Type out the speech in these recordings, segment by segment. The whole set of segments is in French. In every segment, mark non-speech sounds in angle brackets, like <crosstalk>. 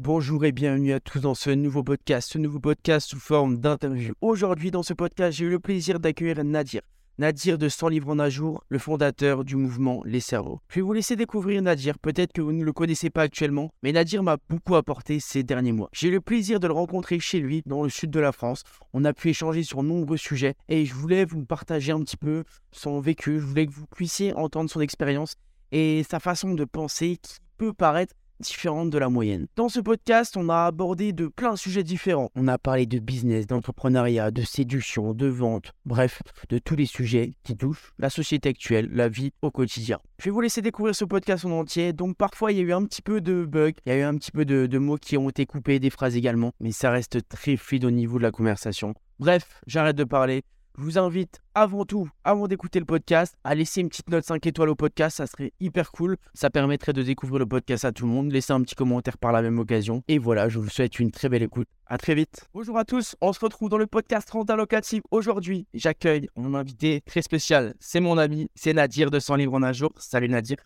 Bonjour et bienvenue à tous dans ce nouveau podcast, ce nouveau podcast sous forme d'interview. Aujourd'hui, dans ce podcast, j'ai eu le plaisir d'accueillir Nadir. Nadir de 100 livres en un jour, le fondateur du mouvement Les Cerveaux. Je vais vous laisser découvrir Nadir, peut-être que vous ne le connaissez pas actuellement, mais Nadir m'a beaucoup apporté ces derniers mois. J'ai eu le plaisir de le rencontrer chez lui, dans le sud de la France. On a pu échanger sur nombreux sujets et je voulais vous partager un petit peu son vécu, je voulais que vous puissiez entendre son expérience et sa façon de penser qui peut paraître différente de la moyenne. Dans ce podcast, on a abordé de plein de sujets différents. On a parlé de business, d'entrepreneuriat, de séduction, de vente, bref, de tous les sujets qui touchent la société actuelle, la vie au quotidien. Je vais vous laisser découvrir ce podcast en entier, donc parfois il y a eu un petit peu de bugs, il y a eu un petit peu de, de mots qui ont été coupés, des phrases également, mais ça reste très fluide au niveau de la conversation. Bref, j'arrête de parler. Je vous invite avant tout, avant d'écouter le podcast, à laisser une petite note 5 étoiles au podcast. Ça serait hyper cool. Ça permettrait de découvrir le podcast à tout le monde. Laissez un petit commentaire par la même occasion. Et voilà, je vous souhaite une très belle écoute. À très vite. Bonjour à tous. On se retrouve dans le podcast Renta Locative. Aujourd'hui, j'accueille mon invité très spécial. C'est mon ami, c'est Nadir de 100 livres en un jour. Salut Nadir.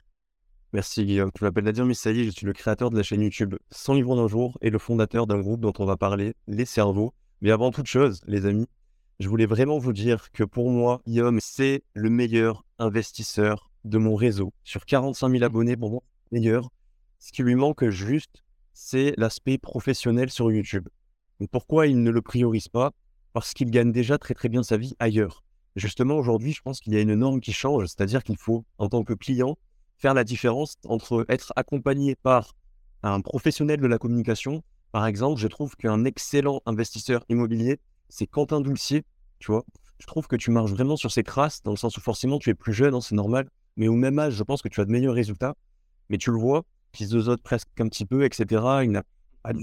Merci Guillaume. Tu m'appelles Nadir Missali. Je suis le créateur de la chaîne YouTube 100 livres en un jour et le fondateur d'un groupe dont on va parler, Les Cerveaux. Mais avant toute chose, les amis, je voulais vraiment vous dire que pour moi, Guillaume, c'est le meilleur investisseur de mon réseau. Sur 45 000 abonnés, pour moi, meilleur. Ce qui lui manque juste, c'est l'aspect professionnel sur YouTube. Mais pourquoi il ne le priorise pas? Parce qu'il gagne déjà très très bien sa vie ailleurs. Justement, aujourd'hui, je pense qu'il y a une norme qui change, c'est-à-dire qu'il faut, en tant que client, faire la différence entre être accompagné par un professionnel de la communication. Par exemple, je trouve qu'un excellent investisseur immobilier, c'est Quentin Doulcier, tu vois. Je trouve que tu marches vraiment sur ses traces, dans le sens où forcément tu es plus jeune, hein, c'est normal, mais au même âge, je pense que tu as de meilleurs résultats. Mais tu le vois, qui se zozote presque un petit peu, etc. Il a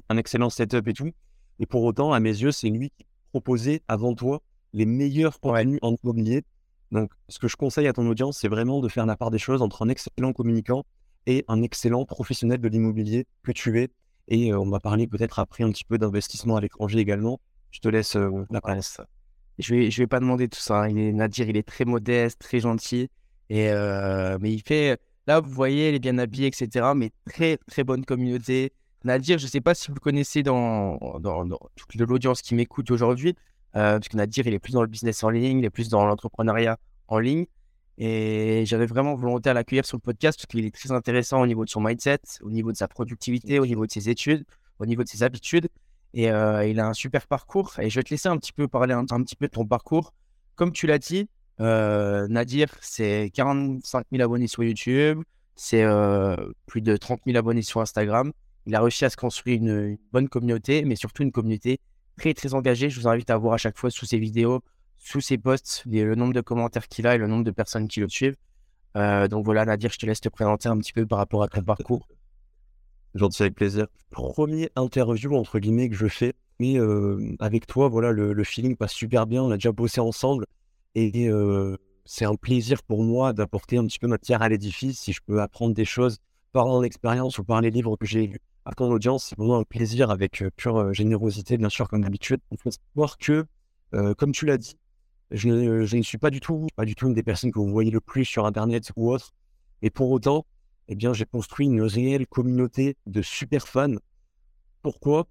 un excellent setup et tout. Et pour autant, à mes yeux, c'est lui qui proposait avant toi les meilleurs contenus en immobilier. Donc, ce que je conseille à ton audience, c'est vraiment de faire la part des choses entre un excellent communicant et un excellent professionnel de l'immobilier que tu es. Et euh, on va parler peut-être après un petit peu d'investissement à l'étranger également. Je te laisse euh, la place. Je vais, je vais pas demander tout ça. Hein. Nadir, il est très modeste, très gentil. Et, euh, mais il fait, là, vous voyez, il est bien habillé, etc. Mais très, très bonne communauté. Nadir, je sais pas si vous le connaissez dans, dans, toute l'audience qui m'écoute aujourd'hui, euh, parce que Nadir, il est plus dans le business en ligne, il est plus dans l'entrepreneuriat en ligne. Et j'avais vraiment volonté à l'accueillir sur le podcast parce qu'il est très intéressant au niveau de son mindset, au niveau de sa productivité, au niveau de ses études, au niveau de ses habitudes. Et euh, il a un super parcours. Et je vais te laisser un petit peu parler un, petit peu de ton parcours. Comme tu l'as dit, euh, Nadir, c'est 45 000 abonnés sur YouTube, c'est euh, plus de 30 000 abonnés sur Instagram. Il a réussi à se construire une, bonne communauté, mais surtout une communauté très très engagée. Je vous invite à voir à chaque fois sous ses vidéos, sous ses posts, le nombre de commentaires qu'il a et le nombre de personnes qui le suivent. donc voilà, Nadir, je te laisse te présenter un petit peu par rapport à ton parcours. Gentil avec plaisir. Premier interview entre guillemets que je fais. Mais avec toi, voilà, le, feeling passe super bien. On a déjà bossé ensemble. Et c'est un plaisir pour moi d'apporter un petit peu ma pierre à l'édifice. Si je peux apprendre des choses par mon expérience ou par les livres que j'ai lus à ton audience, c'est vraiment un plaisir avec pure générosité, bien sûr, comme d'habitude. Il faut savoir que, comme tu l'as dit, je ne, je ne, suis pas du tout, pas du tout une des personnes que vous voyez le plus sur Internet ou autre. Et pour autant, eh bien, j'ai construit une réelle communauté de super fans. Pourquoi?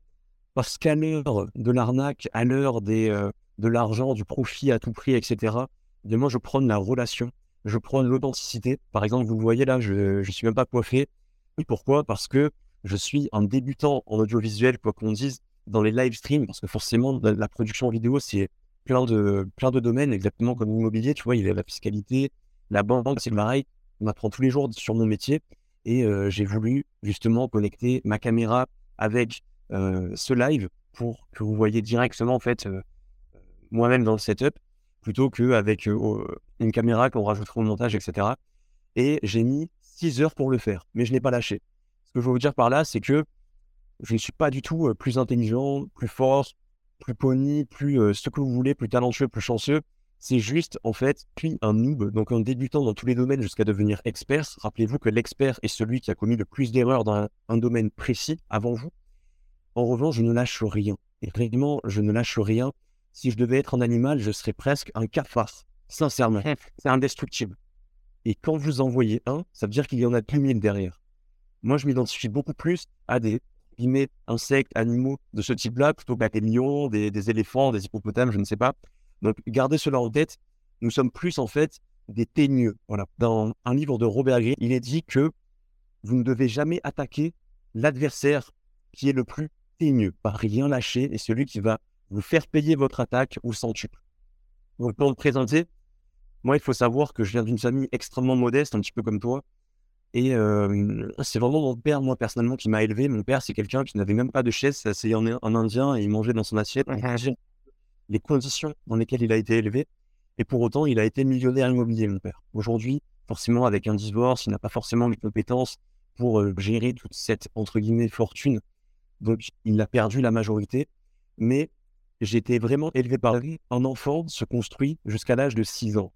Parce qu'à l'heure de l'arnaque, à l'heure des, euh, de l'argent, du profit à tout prix, etc., de moi, je prône la relation, je prône l'authenticité. Par exemple, vous voyez là, je ne suis même pas coiffé. Et pourquoi? Parce que je suis un débutant en audiovisuel, quoi qu'on dise, dans les live streams, parce que forcément, la production vidéo, c'est plein de, plein de domaines, exactement comme l'immobilier, tu vois, il y a la fiscalité, la banque, c'est pareil on apprend tous les jours sur mon métier. Et j'ai voulu justement connecter ma caméra avec ce live pour que vous voyez directement en fait moi-même dans le setup plutôt qu'avec une caméra qu'on rajoutera au montage, etc. Et j'ai mis 6 heures pour le faire, mais je n'ai pas lâché. Ce que je veux vous dire par là, c'est que je ne suis pas du tout plus intelligent, plus fort, plus pony, plus ce que vous voulez, plus talentueux, plus chanceux. C'est juste, en fait, puis un noob, donc un débutant dans tous les domaines jusqu'à devenir expert. Rappelez-vous que l'expert est celui qui a commis le plus d'erreurs dans un, domaine précis avant vous. En revanche, je ne lâche rien. Et réellement, je ne lâche rien. Si je devais être un animal, je serais presque un cafard. Sincèrement, <laughs> c'est indestructible. Et quand vous en voyez un, ça veut dire qu'il y en a plus mille derrière. Moi, je m'identifie beaucoup plus à des guillemets, insectes, animaux de ce type-là, plutôt que des lions, des, des éléphants, des hippopotames, je ne sais pas. Donc, gardez cela en tête. Nous sommes plus, en fait, des teigneux. Voilà. Dans un livre de Robert Greene, il est dit que vous ne devez jamais attaquer l'adversaire qui est le plus teigneux, par rien lâcher, et celui qui va vous faire payer votre attaque ou centuple. Donc, pour me présenter, moi, il faut savoir que je viens d'une famille extrêmement modeste, un petit peu comme toi. Et euh, c'est vraiment mon père, moi, personnellement, qui m'a élevé. Mon père, c'est quelqu'un qui n'avait même pas de chaise, c'est en, en indien et il mangeait dans son assiette. Les conditions dans lesquelles il a été élevé. Et pour autant, il a été millionnaire immobilier, mon père. Aujourd'hui, forcément, avec un divorce, il n'a pas forcément les compétences pour euh, gérer toute cette, entre guillemets, fortune. Donc, il a perdu la majorité. Mais j'étais vraiment élevé par lui. Un enfant se construit jusqu'à l'âge de 6 ans.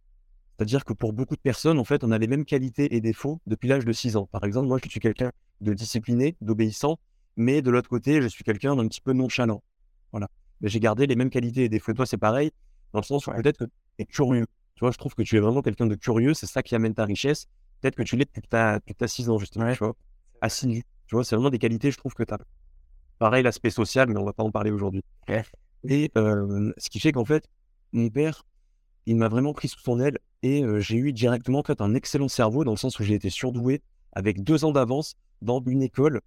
C'est-à-dire que pour beaucoup de personnes, en fait, on a les mêmes qualités et défauts depuis l'âge de 6 ans. Par exemple, moi, je suis quelqu'un de discipliné, d'obéissant, mais de l'autre côté, je suis quelqu'un d'un petit peu nonchalant. Voilà. Mais j'ai gardé les mêmes qualités et défauts. Toi, c'est pareil, dans le sens où peut-être que tu es curieux. Tu vois, je trouve que tu es vraiment quelqu'un de curieux, c'est ça qui amène ta richesse. Peut-être que tu l'es depuis que tu as, 6 ans, justement, tu vois. Assidu. Tu vois, c'est vraiment des qualités, je trouve que tu as. Pareil, l'aspect social, mais on va pas en parler aujourd'hui. Et euh, ce qui fait qu'en fait, mon père, il m'a vraiment pris sous son aile et j'ai eu directement en fait, un excellent cerveau dans le sens où j'ai été surdoué avec deux ans d'avance dans une école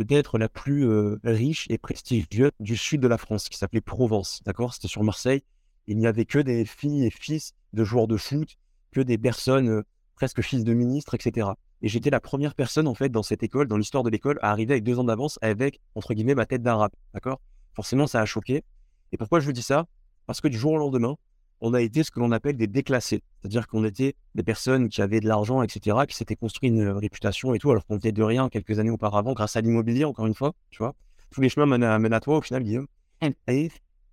peut-être la plus riche et prestigieuse du sud de la France qui s'appelait Provence. D'accord? C'était sur Marseille. Il n'y avait que des filles et fils de joueurs de foot, que des personnes presque fils de ministres, etc. Et j'étais la première personne en fait dans cette école, dans l'histoire de l'école, à arriver avec deux ans d'avance avec entre guillemets ma tête d'arabe. D'accord? Forcément, ça a choqué. Et pourquoi je vous dis ça? Parce que du jour au lendemain, on a été ce que l'on appelle des déclassés. C'est-à-dire qu'on était des personnes qui avaient de l'argent, etc., qui s'étaient construit une réputation et tout, alors qu'on était de rien quelques années auparavant grâce à l'immobilier, encore une fois, tu vois. Tous les chemins mènent à, toi au final, Guillaume. Et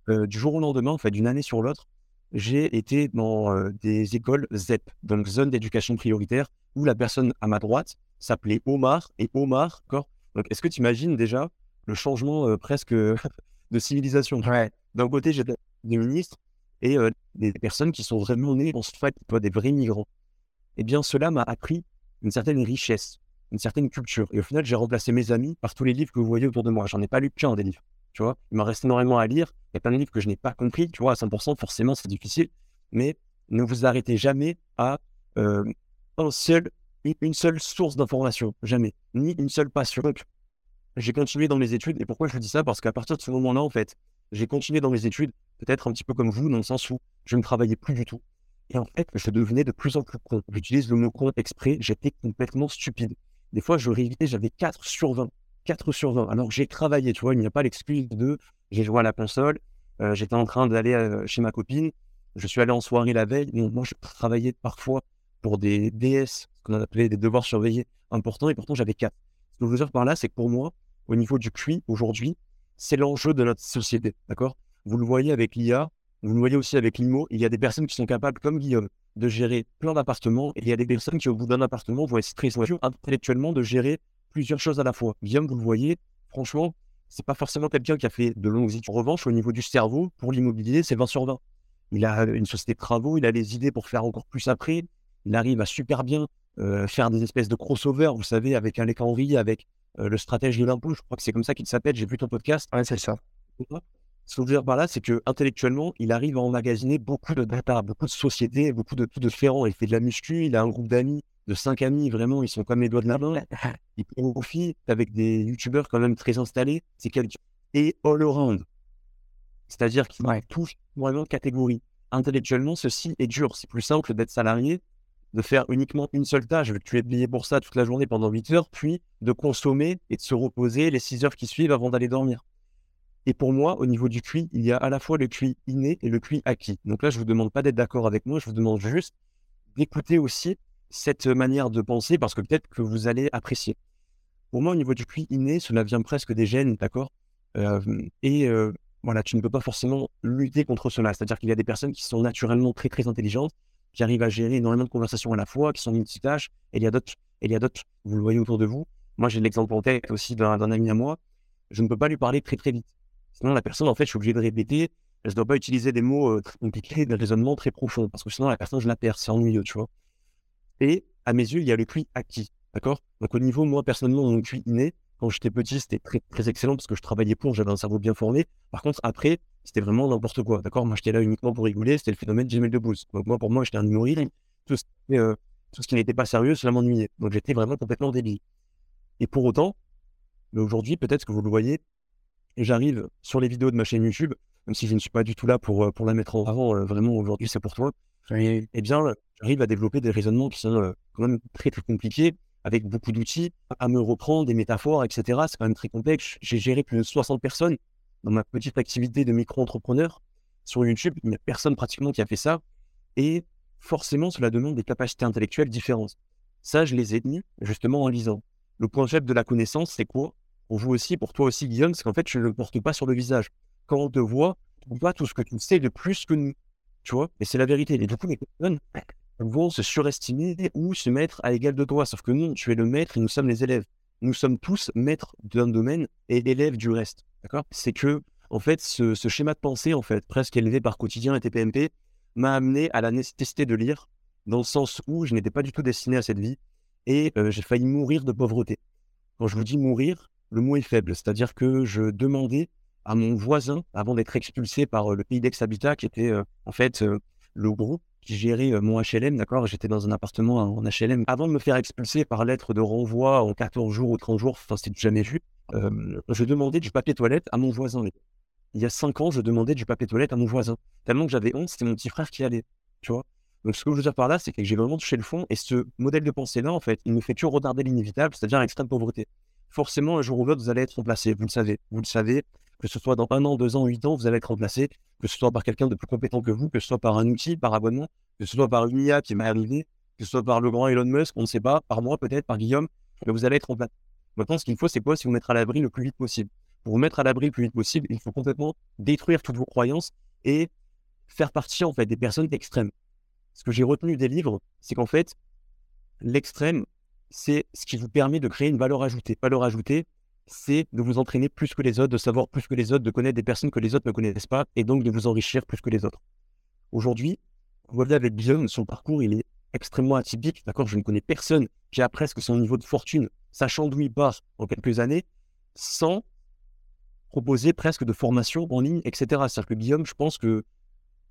euh, du jour au lendemain, en fait, d'une année sur l'autre, j'ai été dans euh, des écoles ZEP, donc zone d'éducation prioritaire, où la personne à ma droite s'appelait Omar, et Omar, d'accord Donc, est-ce que tu imagines déjà le changement euh, presque <laughs> de civilisation? D'un côté, j'étais des ministres, et des personnes qui sont vraiment nées en fait des vrais migrants. Eh bien, cela m'a appris une certaine richesse, une certaine culture. Et au final, j'ai remplacé mes amis par tous les livres que vous voyez autour de moi. J'en ai pas lu qu'un des livres, tu vois. Il m'en reste énormément à lire. Il y a plein de livres que je n'ai pas compris, tu vois, à 100%, forcément, c'est difficile. Mais ne vous arrêtez jamais à un seul, une seule source d'information, jamais, ni une seule passion. Donc, j'ai continué dans mes études. Et pourquoi je vous dis ça? Parce qu'à partir de ce moment-là, en fait, j'ai continué dans mes études peut-être un petit peu comme vous, dans le sens où je ne travaillais plus du tout. Et en fait, je devenais de plus en plus con. J'utilise le mot con exprès, j'étais complètement stupide. Des fois, je révisais, j'avais 4 sur 20. 4 sur 20. Alors j'ai travaillé, tu vois, il n'y a pas l'excuse de j'ai joué à la console, euh, j'étais en train d'aller euh, chez ma copine, je suis allé en soirée la veille. Moi, je travaillais parfois pour des DS, ce qu'on appelait des devoirs surveillés importants, et pourtant j'avais 4. Ce que je veux dire par là, c'est que pour moi, au niveau du QI, aujourd'hui, c'est l'enjeu de notre société, d'accord? Vous le voyez avec l'IA, vous le voyez aussi avec l'IMO. Il y a des personnes qui sont capables, comme Guillaume, de gérer plein d'appartements. Et il y a des personnes qui, au bout d'un appartement, vont être très intellectuellement de gérer plusieurs choses à la fois. Guillaume, vous le voyez, franchement, c'est pas forcément quelqu'un qui a fait de longues études. En revanche, au niveau du cerveau, pour l'immobilier, c'est 20 sur 20. Il a une société de travaux, il a des idées pour faire encore plus après. Il arrive à super bien euh, faire des espèces de crossover, vous savez, avec Alec Henry, avec euh, le stratège de l'impôt. Je crois que c'est comme ça qu'il s'appelle. J'ai vu ton podcast. Ouais, c'est ça. Ce que je veux dire par là, c'est que intellectuellement, il arrive à emmagasiner beaucoup de data, beaucoup de sociétés, beaucoup de tout de différents. Il fait de la muscu, il a un groupe d'amis, de cinq amis, vraiment, ils sont comme les doigts de la main. Il prend profit avec des youtubeurs quand même très installés. C'est quelqu'un. Et all around. C'est-à-dire qu'il touche vraiment catégorie. Intellectuellement, ceci est dur. C'est plus simple d'être salarié, de faire uniquement une seule tâche. Tu es payé pour ça toute la journée pendant 8 heures, puis de consommer et de se reposer les 6 heures qui suivent avant d'aller dormir. Et pour moi, au niveau du QI, il y a à la fois le QI inné et le QI acquis. Donc là, je ne vous demande pas d'être d'accord avec moi, je vous demande juste d'écouter aussi cette manière de penser parce que peut-être que vous allez apprécier. Pour moi, au niveau du QI inné, cela vient presque des gènes, d'accord? Et voilà, tu ne peux pas forcément lutter contre cela. C'est-à-dire qu'il y a des personnes qui sont naturellement très très intelligentes, qui arrivent à gérer énormément de conversations à la fois, qui sont multitâches, et il y a d'autres, et il y a d'autres, vous le voyez autour de vous. Moi, j'ai l'exemple en tête aussi d'un ami à moi. Je ne peux pas lui parler très très vite. Sinon, la personne, en fait, je suis obligé de répéter. Je ne dois pas utiliser des mots très compliqués, des raisonnements très profonds, parce que sinon, la personne, je la perds. C'est ennuyeux, tu vois. Et à mes yeux, il y a le QI acquis. D'accord? Donc, au niveau, moi, personnellement, mon QI inné, quand j'étais petit, c'était très, très excellent parce que je travaillais pour, j'avais un cerveau bien formé. Par contre, après, c'était vraiment n'importe quoi. D'accord? Moi, j'étais là uniquement pour rigoler. C'était le phénomène Jamel Debbouze. Donc, moi, pour moi, j'étais un humoriste. Tout ce, euh, tout ce qui n'était pas sérieux, cela m'ennuyait. Donc, j'étais vraiment complètement débile. Et pour autant, aujourd'hui, peut-être que vous le voyez, j'arrive sur les vidéos de ma chaîne YouTube, même si je ne suis pas du tout là pour, euh, pour la mettre en avant, euh, vraiment aujourd'hui c'est pour toi, eh bien, j'arrive à développer des raisonnements qui sont quand même très très compliqués, avec beaucoup d'outils, à me reprendre des métaphores, etc. C'est quand même très complexe. J'ai géré plus de 60 personnes dans ma petite activité de micro-entrepreneur sur YouTube. Il n'y a personne pratiquement qui a fait ça. Et forcément, cela demande des capacités intellectuelles différentes. Ça, je les ai tenues justement en lisant. Le point faible de la connaissance, c'est quoi? Pour vous aussi, pour toi aussi, Guillaume, c'est qu'en fait, je ne le porte pas sur le visage. Quand on te voit, on voit tout ce que tu sais de plus que nous. Tu vois Et c'est la vérité. Et du coup, les personnes vont se surestimer ou se mettre à l'égal de toi. Sauf que non, tu es le maître et nous sommes les élèves. Nous sommes tous maîtres d'un domaine et élèves du reste. D'accord? C'est que, en fait, ce, schéma de pensée, en fait, presque élevé par quotidien et TPMP, m'a amené à la nécessité de lire, dans le sens où je n'étais pas du tout destiné à cette vie et euh, j'ai failli mourir de pauvreté. Quand je vous dis mourir, le mot est faible, c'est-à-dire que je demandais à mon voisin, avant d'être expulsé par euh, le pays d'ex-habitat, qui était euh, en fait le groupe qui gérait mon HLM, d'accord? J'étais dans un appartement en HLM. Avant de me faire expulser par lettre de renvoi en 14 jours ou 30 jours, enfin, c'était jamais vu, je demandais du papier toilette à mon voisin. Il y a 5 ans, je demandais du papier toilette à mon voisin. Tellement que j'avais honte, c'était mon petit frère qui allait, tu vois? Donc, ce que je veux dire par là, c'est que j'ai vraiment touché le fond. Et ce modèle de pensée-là, en fait, il nous fait toujours retarder l'inévitable, c'est-à-dire l'extrême pauvreté. Forcément, un jour ou l'autre, vous allez être remplacé. Vous le savez. Vous le savez. Que ce soit dans un an, deux ans, huit ans, vous allez être remplacé. Que ce soit par quelqu'un de plus compétent que vous, que ce soit par un outil, par abonnement, que ce soit par une IA qui m'est arrivée, que ce soit par le grand Elon Musk, on ne sait pas, par moi peut-être, par Guillaume, mais vous allez être remplacé. Maintenant, ce qu'il faut, c'est quoi? C'est vous mettre à l'abri le plus vite possible. Pour vous mettre à l'abri le plus vite possible, il faut complètement détruire toutes vos croyances et faire partie en fait des personnes extrêmes. Ce que j'ai retenu des livres, c'est qu'en fait, l'extrême, c'est ce qui vous permet de créer une valeur ajoutée. Valeur ajoutée, c'est de vous entraîner plus que les autres, de savoir plus que les autres, de connaître des personnes que les autres ne connaissent pas, et donc de vous enrichir plus que les autres. Aujourd'hui, vous voyez avec Guillaume, son parcours, il est extrêmement atypique. D'accord, je ne connais personne qui a presque son niveau de fortune, sachant d'où il part en quelques années, sans proposer presque de formation en ligne, etc. C'est-à-dire que Guillaume, je pense que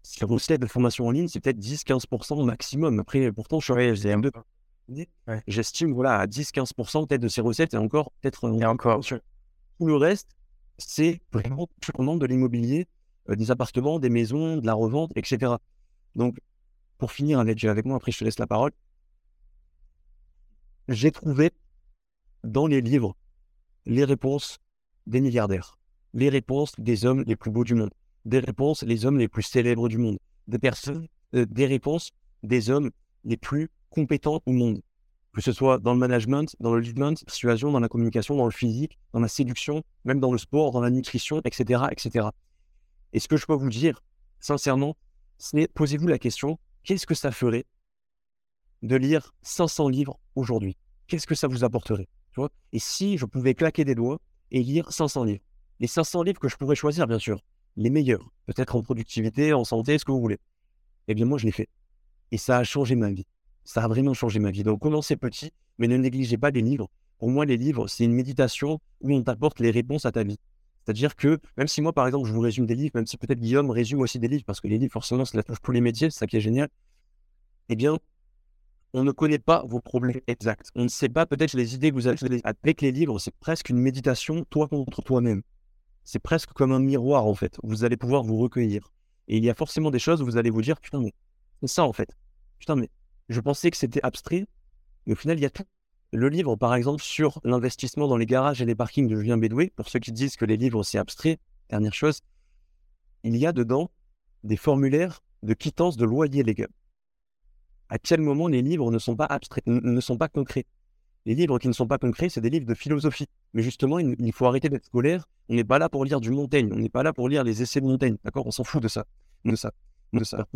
si la recette de formation en ligne, c'est peut-être 10-15% maximum. Après, pourtant, je suis un 2 J'estime voilà, à 10-15% peut-être de ces recettes et encore, peut-être. Et encore. Tout le reste, c'est vraiment purement de l'immobilier, euh, des appartements, des maisons, de la revente, etc. Donc, pour finir, avec, avec moi, après je te laisse la parole. J'ai trouvé dans les livres les réponses des milliardaires, les réponses des hommes les plus beaux du monde des réponses les hommes les plus célèbres du monde, des personnes, euh, des réponses des hommes les plus compétents au monde, que ce soit dans le management, dans le leadership, persuasion, dans la communication, dans le physique, dans la séduction, même dans le sport, dans la nutrition, etc., etc. Et ce que je peux vous dire, sincèrement, c'est posez-vous la question qu'est-ce que ça ferait de lire 500 livres aujourd'hui? Qu'est-ce que ça vous apporterait? Et si je pouvais claquer des doigts et lire 500 livres? Les 500 livres que je pourrais choisir, bien sûr, les meilleurs, peut-être en productivité, en santé, ce que vous voulez. Eh bien, moi, je l'ai fait. Et ça a changé ma vie. Ça a vraiment changé ma vie. Donc, commencez petit, mais ne négligez pas les livres. Pour moi, les livres, c'est une méditation où on t'apporte les réponses à ta vie. C'est-à-dire que, même si moi, par exemple, je vous résume des livres, même si peut-être Guillaume résume aussi des livres, parce que les livres, forcément, ça touche tous les métiers, c'est ça qui est génial, eh bien, on ne connaît pas vos problèmes exacts. On ne sait pas peut-être les idées que vous avez. Avec les livres, c'est presque une méditation, toi contre toi-même c'est presque comme un miroir en fait. Vous allez pouvoir vous recueillir. Et il y a forcément des choses où vous allez vous dire putain mais c'est ça en fait. Putain mais je pensais que c'était abstrait, mais au final il y a tout. Le livre par exemple sur l'investissement dans les garages et les parkings de Julien Bédoué, pour ceux qui disent que les livres c'est abstrait, dernière chose, il y a dedans des formulaires de quittance de loyer les. À quel moment les livres ne sont pas abstraits, ne sont pas concrets? Les livres qui ne sont pas concrets, c'est des livres de philosophie. Mais justement, il, faut arrêter d'être scolaire. On n'est pas là pour lire du Montaigne. On n'est pas là pour lire les essais de Montaigne. D'accord? On s'en fout de ça. De ça. De ça.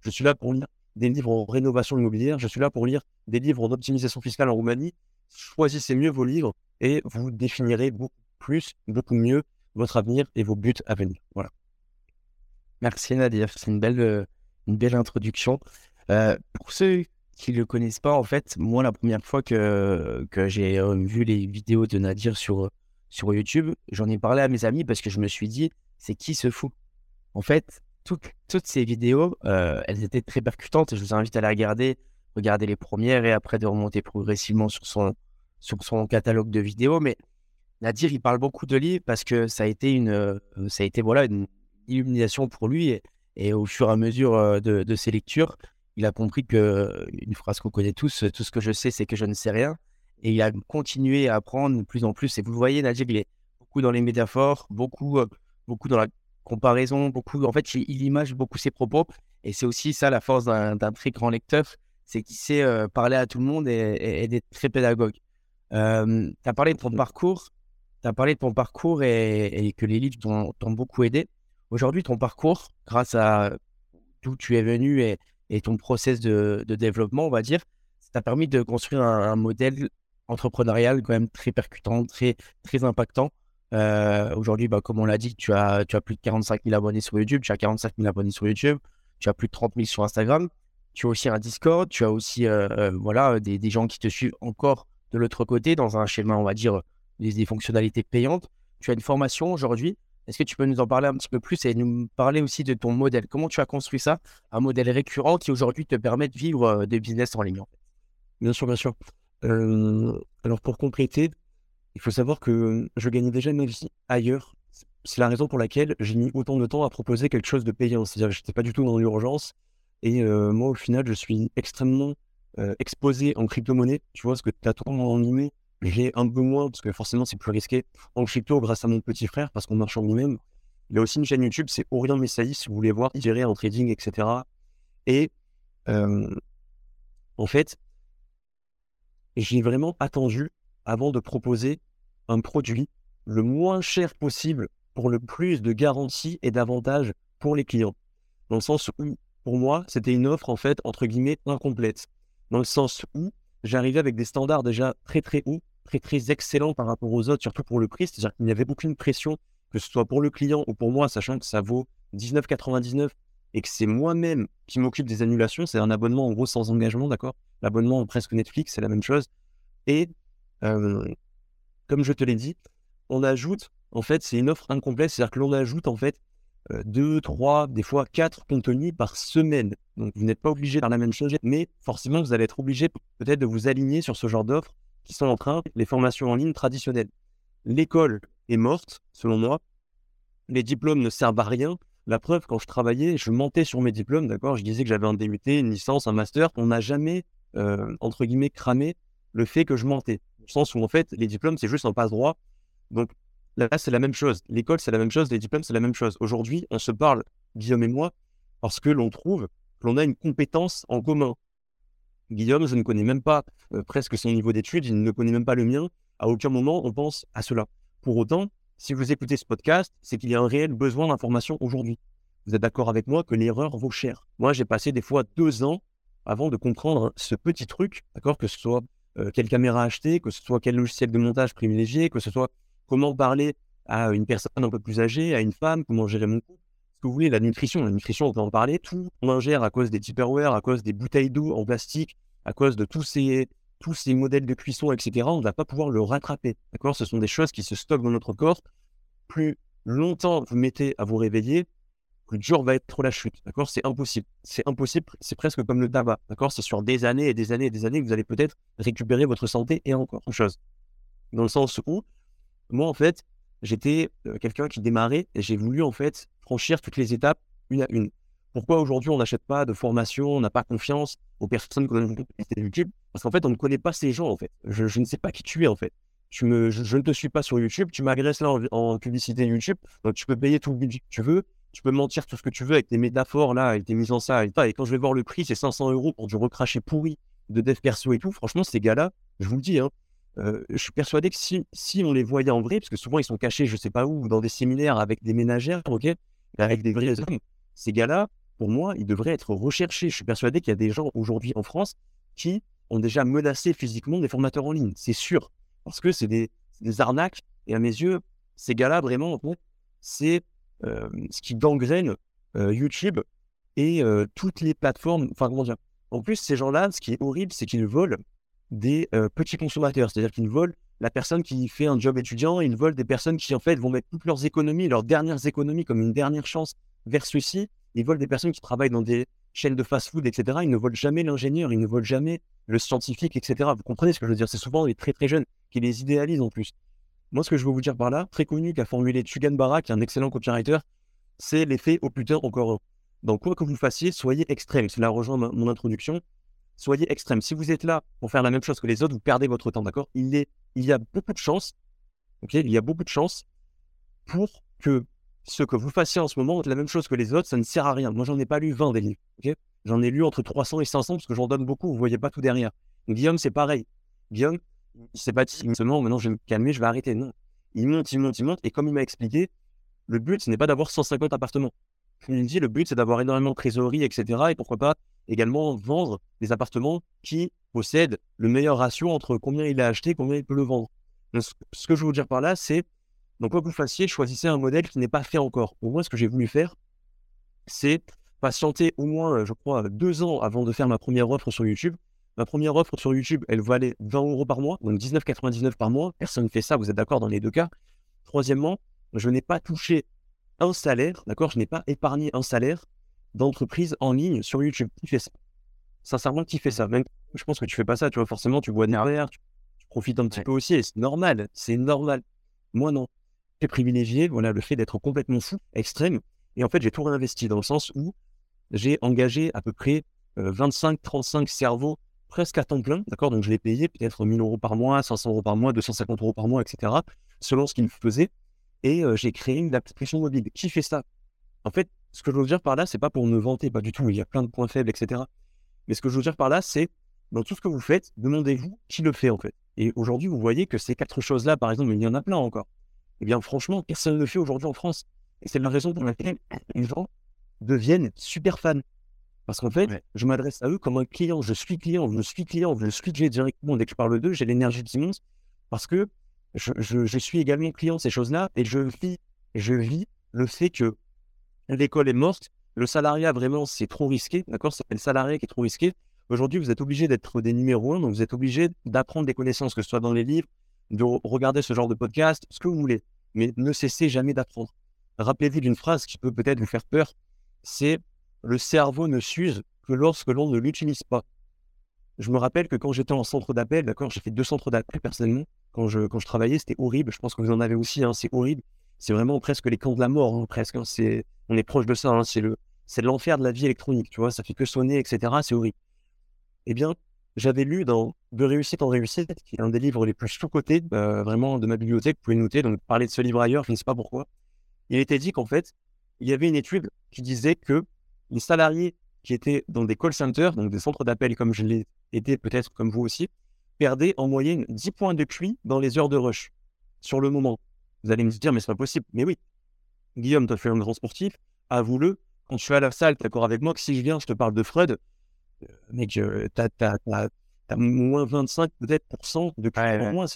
Je suis là pour lire des livres en rénovation immobilière. Je suis là pour lire des livres en optimisation fiscale en Roumanie. Choisissez mieux vos livres et vous définirez beaucoup plus, beaucoup mieux votre avenir et vos buts à venir. Voilà. Merci Nadir. C'est une belle, euh, une belle introduction. Euh, pour ceux qui ne le connaissent pas, en fait, moi, la première fois que, que j'ai vu les vidéos de Nadir sur, sur YouTube, j'en ai parlé à mes amis parce que je me suis dit, c'est qui se fout En fait, toutes, ces vidéos, elles étaient très percutantes et je vous invite à les regarder, regarder les premières et après de remonter progressivement sur son, sur son catalogue de vidéos. Mais Nadir, il parle beaucoup de livres parce que ça a été une, ça a été voilà une illumination pour lui et, au fur et à mesure de, de ses lectures, il a compris que une phrase qu'on connaît tous, tout ce que je sais, c'est que je ne sais rien. Et il a continué à apprendre de plus en plus. Et vous voyez, Nadir, il est beaucoup dans les métaphores, beaucoup, beaucoup dans la comparaison, beaucoup. En fait, il, image beaucoup ses propos. Et c'est aussi ça la force d'un très grand lecteur, c'est qu'il sait parler à tout le monde et, et, d'être très pédagogue. tu as parlé de ton parcours, tu as parlé de ton parcours et, que les livres t'ont beaucoup aidé. Aujourd'hui, ton parcours, grâce à d'où tu es venu et, et ton process de, développement, on va dire, ça t'a permis de construire un, modèle entrepreneurial quand même très percutant, très, très impactant. Euh, aujourd'hui, bah, comme on l'a dit, tu as, plus de 45 000 abonnés sur YouTube, tu as 45 000 abonnés sur YouTube, tu as plus de 30 000 sur Instagram, tu as aussi un Discord, tu as aussi euh, euh, des, gens qui te suivent encore de l'autre côté dans un schéma, on va dire, des, fonctionnalités payantes. Tu as une formation aujourd'hui est-ce que tu peux nous en parler un petit peu plus et nous parler aussi de ton modèle? Comment tu as construit ça Un modèle récurrent qui aujourd'hui te permet de vivre des business en ligne Bien sûr, bien sûr. alors pour compléter, il faut savoir que je gagnais déjà ma vie ailleurs. C'est la raison pour laquelle j'ai mis autant de temps à proposer quelque chose de payant. C'est-à-dire que je n'étais pas du tout dans l'urgence. Et moi, au final, je suis extrêmement exposé en crypto-monnaie. Tu vois, ce que tu trop en animé, j'ai un peu moins, parce que forcément, c'est plus risqué en crypto grâce à mon petit frère, parce qu'on marche en nous-mêmes. Il a aussi une chaîne YouTube, c'est Orient Messaïs, si vous voulez voir, gérer en trading, etc. Et en fait, j'ai vraiment attendu avant de proposer un produit le moins cher possible pour le plus de garanties et d'avantages pour les clients. Dans le sens où, pour moi, c'était une offre, en fait, entre guillemets, incomplète. Dans le sens où j'arrivais avec des standards déjà très très hauts, très très excellents par rapport aux autres, surtout pour le prix. C'est-à-dire qu'il n'y avait aucune pression, que ce soit pour le client ou pour moi, sachant que ça vaut 19,99 et que c'est moi-même qui m'occupe des annulations. C'est un abonnement en gros sans engagement, d'accord? L'abonnement presque Netflix, c'est la même chose. Et comme je te l'ai dit, on ajoute, en fait, c'est une offre incomplète, c'est-à-dire que l'on ajoute en fait deux, trois, des fois quatre contenus par semaine. Donc vous n'êtes pas obligé de la même chose, mais forcément vous allez être obligé peut-être de vous aligner sur ce genre d'offres qui sont en train, les formations en ligne traditionnelles. L'école est morte, selon moi. Les diplômes ne servent à rien. La preuve, quand je travaillais, je mentais sur mes diplômes, d'accord? Je disais que j'avais un DUT, une licence, un master. On n'a jamais, entre guillemets, cramé le fait que je mentais. Au sens où, en fait, les diplômes, c'est juste un passe-droit. Donc, Là, c'est la même chose. L'école, c'est la même chose. Les diplômes, c'est la même chose. Aujourd'hui, on se parle, Guillaume et moi, parce que l'on trouve que l'on a une compétence en commun. Guillaume, je ne connais même pas euh, presque son niveau d'études, il ne connaît même pas le mien. À aucun moment, on pense à cela. Pour autant, si vous écoutez ce podcast, c'est qu'il y a un réel besoin d'information aujourd'hui. Vous êtes d'accord avec moi que l'erreur vaut cher. Moi, j'ai passé des fois deux ans avant de comprendre ce petit truc, d'accord, que ce soit euh, quelle caméra acheter, que ce soit quel logiciel de montage privilégié, que ce soit comment parler à une personne un peu plus âgée, à une femme, comment gérer mon couple. Ce vous voulez, la nutrition, la nutrition, on peut en parler, tout on ingère à cause des Tupperware, à cause des bouteilles d'eau en plastique, à cause de tous ces, tous ces modèles de cuisson, etc., on ne va pas pouvoir le rattraper. D'accord? Ce sont des choses qui se stockent dans notre corps. Plus longtemps vous mettez à vous réveiller, plus dur va être la chute. D'accord? C'est impossible. C'est impossible. C'est presque comme le tabac. D'accord? C'est sur des années et des années et des années que vous allez peut-être récupérer votre santé et encore autre chose. Dans le sens où moi, en fait, j'étais quelqu'un qui démarrait et j'ai voulu, en fait, franchir toutes les étapes une à une. Pourquoi aujourd'hui on n'achète pas de formation, on n'a pas confiance aux personnes qu'on a YouTube? Parce qu'en fait, on ne connaît pas ces gens, en fait. Je, ne sais pas qui tu es, en fait. Je, ne te suis pas sur YouTube, tu m'agresses là en, publicité YouTube, donc tu peux payer tout le budget que tu veux, tu peux mentir tout ce que tu veux avec tes métaphores là, avec tes mises en scène, et quand je vais voir le prix, c'est 500 euros pour du recracher pourri de dev perso et tout. Franchement, ces gars-là, je vous le dis, hein, je suis persuadé que si, si on les voyait en vrai, parce que souvent ils sont cachés, je sais pas où, dans des séminaires avec des ménagères, ok, avec des vrais ces gars-là, pour moi, ils devraient être recherchés. Je suis persuadé qu'il y a des gens aujourd'hui en France qui ont déjà menacé physiquement des formateurs en ligne, c'est sûr, parce que c'est des, arnaques. Et à mes yeux, ces gars-là, vraiment, c'est ce qui gangrène YouTube et toutes les plateformes, enfin comment dire, En plus, ces gens-là, ce qui est horrible, c'est qu'ils volent des petits consommateurs. C'est-à-dire qu'ils volent la personne qui fait un job étudiant, ils volent des personnes qui, en fait, vont mettre toutes leurs économies, leurs dernières économies comme une dernière chance vers ceux-ci. Ils volent des personnes qui travaillent dans des chaînes de fast-food, etc. Ils ne volent jamais l'ingénieur, ils ne volent jamais le scientifique, etc. Vous comprenez ce que je veux dire? C'est souvent les très très jeunes qui les idéalisent en plus. Moi, ce que je veux vous dire par là, très connu, qu'a formulé Tugan Barra, qui est un excellent copywriter, c'est l'effet au putain encore un. Donc, quoi que vous fassiez, soyez extrême. Cela rejoint mon introduction. Soyez extrême. Si vous êtes là pour faire la même chose que les autres, vous perdez votre temps, d'accord? Il, y a beaucoup de chances, ok? Il y a beaucoup de chances pour que ce que vous fassiez en ce moment la même chose que les autres, ça ne sert à rien. Moi, j'en ai pas lu 20 des livres, J'en ai lu entre 300 et 500 parce que j'en donne beaucoup, vous voyez pas tout derrière. Guillaume, c'est pareil. Guillaume, il s'est pas dit seulement maintenant je vais me calmer, je vais arrêter. Non. Il monte, il monte, il monte. Et comme il m'a expliqué, le but, ce n'est pas d'avoir 150 appartements. Il me dit le but, c'est d'avoir énormément de trésorerie, etc. Et pourquoi pas également vendre des appartements qui possèdent le meilleur ratio entre combien il a acheté combien il peut le vendre. ce que je veux vous dire par là, c'est donc quoi que vous fassiez, choisissez un modèle qui n'est pas fait encore. Au moins, ce que j'ai voulu faire, c'est patienter au moins, je crois, deux ans avant de faire ma première offre sur YouTube. Ma première offre sur YouTube, elle valait 20 euros par mois, donc 19,99 par mois. Personne ne fait ça, vous êtes d'accord dans les deux cas. Troisièmement, je n'ai pas touché un salaire, d'accord Je n'ai pas épargné un salaire d'entreprise en ligne sur YouTube. Qui fait ça? Sincèrement, qui fait ça? Même, je pense que tu fais pas ça, tu vois, forcément, tu bois derrière, tu, tu profites un petit peu aussi, et c'est normal, c'est normal. Moi, non. J'ai privilégié voilà, le fait d'être complètement fou, extrême, et en fait, j'ai tout réinvesti dans le sens où j'ai engagé à peu près 25-35 euh, cerveaux presque à temps plein, d'accord Donc, je l'ai payé peut-être 1000 euros par mois, 500 euros par mois, 250 euros par mois, etc., selon ce qu'il faisait. Et euh, j'ai créé une application mobile. Qui fait ça? En fait, ce que je veux dire par là, c'est pas pour me vanter, pas du tout. Il y a plein de points faibles, etc. Mais ce que je veux dire par là, c'est dans tout ce que vous faites, demandez-vous qui le fait en fait. Et aujourd'hui, vous voyez que ces quatre choses-là, par exemple, il y en a plein encore. Eh bien, franchement, personne ne le fait aujourd'hui en France. Et c'est la raison pour laquelle les gens deviennent super fans. Parce qu'en fait, je m'adresse à eux comme un client. Je suis client, je suis client, je suis directement. Dès que je parle d'eux, j'ai l'énergie de Simons parce que je, je, suis également client de ces choses-là et je vis, je vis le fait que l'école est morte, le salariat vraiment c'est trop risqué, d'accord? C'est le salarié qui est trop risqué. Aujourd'hui, vous êtes obligé d'être des numéros 1, donc vous êtes obligé d'apprendre des connaissances, que ce soit dans les livres, de regarder ce genre de podcast, ce que vous voulez. Mais ne cessez jamais d'apprendre. Rappelez-vous d'une phrase qui peut peut-être vous faire peur, c'est le cerveau ne s'use que lorsque l'on ne l'utilise pas. Je me rappelle que quand j'étais en centre d'appel, d'accord, j'ai fait deux centres d'appel personnellement. Quand je, quand je travaillais, c'était horrible. Je pense que vous en avez aussi, hein, c'est horrible. C'est vraiment presque les camps de la mort, hein, presque. Hein. C'est, on est proche de ça. C'est le, c'est l'enfer de la vie électronique. Tu vois, ça fait que sonner, etc. C'est horrible. Eh bien, j'avais lu dans De réussite en réussite, qui est un des livres les plus sous-cotés, euh, vraiment de ma bibliothèque. Vous pouvez noter. Donc, parler de ce livre ailleurs, je ne sais pas pourquoi. Il était dit qu'en fait, il y avait une étude qui disait que les salariés qui étaient dans des call centers, donc des centres d'appel comme je l'ai été peut-être comme vous aussi, perdaient en moyenne 10 points de QI dans les heures de rush sur le moment. Vous allez me dire, mais c'est pas possible. Mais oui, Guillaume, tu as fait un grand sportif, avoue-le, quand je suis à la salle, tu es d'accord avec moi que si je viens, je te parle de Freud, euh, mec, tu as, moins 25 peut-être de QI moins.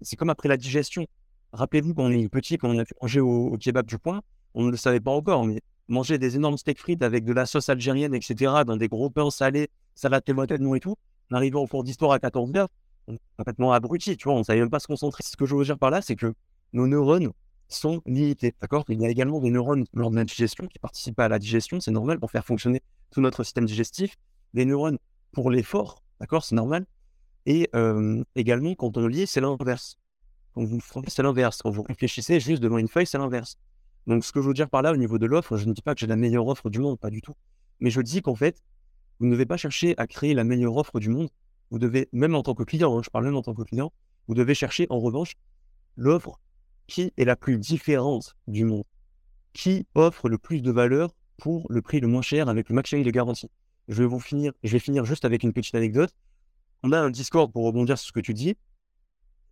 C'est comme après la digestion. Rappelez-vous quand on est petit, quand on a fait manger au, kebab du coin, on ne le savait pas encore, mais manger des énormes steaks frites avec de la sauce algérienne, etc., dans des gros pains salés, salade de nous et tout, en arrivant au cours d'histoire à 14 heures, on est complètement abruti, tu vois, on ne savait même pas se concentrer. Ce que je veux dire par là, c'est que nos neurones sont limités, d'accord? Il y a également des neurones lors de la digestion qui participent à la digestion, c'est normal pour faire fonctionner tout notre système digestif. Des neurones pour l'effort, d'accord? C'est normal. Et euh, également, quand on lit, c'est l'inverse. Quand vous c'est l'inverse. Quand vous réfléchissez juste devant une feuille, c'est l'inverse. Donc, ce que je veux dire par là, au niveau de l'offre, je ne dis pas que j'ai la meilleure offre du monde, pas du tout. Mais je dis qu'en fait, vous ne devez pas chercher à créer la meilleure offre du monde. Vous devez, même en tant que client, hein, je parle même en tant que client, vous devez chercher en revanche l'offre qui est la plus différente du monde, qui offre le plus de valeur pour le prix le moins cher avec le maximum de garantie. Je vais vous finir, je vais finir juste avec une petite anecdote. On a un Discord pour rebondir sur ce que tu dis.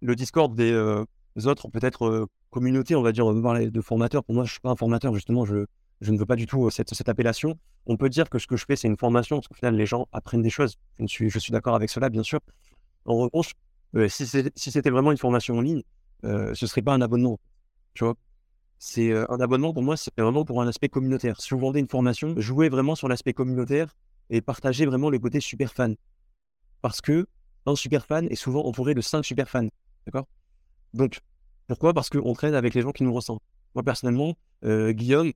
Le Discord des, euh, autres peut-être euh, communautés, on va dire, on va parler de formateurs. Pour moi, je suis pas un formateur justement. Je, je ne veux pas du tout euh, cette, cette, appellation. On peut dire que ce que je fais, c'est une formation, parce qu'au final, les gens apprennent des choses. Je suis, je suis d'accord avec cela, bien sûr. En revanche, euh, si c'était vraiment une formation en ligne, euh, ce ne serait pas un abonnement. Tu vois C'est un abonnement pour moi, c'est vraiment pour un aspect communautaire. Si vous vendez une formation, jouez vraiment sur l'aspect communautaire et partager vraiment le côté super fan. Parce que un super fan est souvent entouré de cinq super fans. D'accord? Donc, pourquoi? Parce qu'on traîne avec les gens qui nous ressemblent. Moi, personnellement, euh, Guillaume,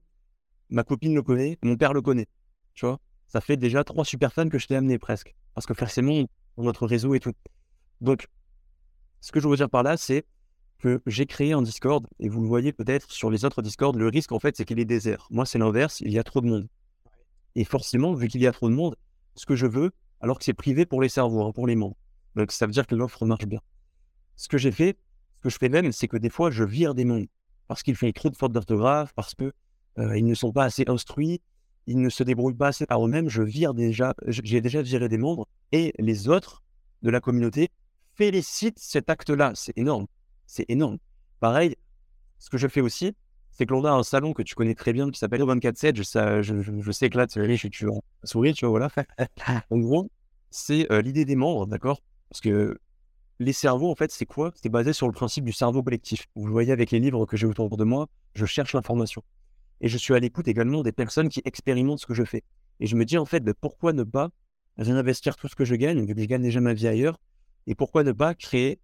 ma copine le connaît, mon père le connaît. Tu vois? Ça fait déjà trois super fans que je t'ai amené presque. Parce que forcément, notre réseau et tout. Donc, ce que je veux dire par là, c'est que j'ai créé un Discord, et vous le voyez peut-être sur les autres Discord, le risque en fait, c'est qu'il est désert. Moi, c'est l'inverse, il y a trop de monde. Et forcément, vu qu'il y a trop de monde, ce que je veux, alors que c'est privé pour les cerveaux, hein, pour les membres. Donc, ça veut dire que l'offre marche bien. Ce que j'ai fait, que je fais même, c'est que des fois, je vire des membres parce qu'ils font trop de fautes d'orthographe, parce qu'ils euh, ne sont pas assez instruits, ils ne se débrouillent pas assez par eux-mêmes. Je vire déjà, j'ai déjà viré des membres et les autres de la communauté félicitent cet acte-là. C'est énorme. C'est énorme. Pareil, ce que je fais aussi, c'est que l'on a un salon que tu connais très bien qui s'appelle 24-7. Je, sais que là, tu, je, tu sourire, tu vois, voilà. <laughs> en gros, c'est euh, l'idée des membres, d'accord? Parce que les cerveaux, en fait, c'est quoi? C'est basé sur le principe du cerveau collectif. Vous le voyez avec les livres que j'ai autour de moi, je cherche l'information. Et je suis à l'écoute également des personnes qui expérimentent ce que je fais. Et je me dis, en fait, ben, pourquoi ne pas réinvestir tout ce que je gagne, vu que je gagne déjà ma vie ailleurs, et pourquoi ne pas créer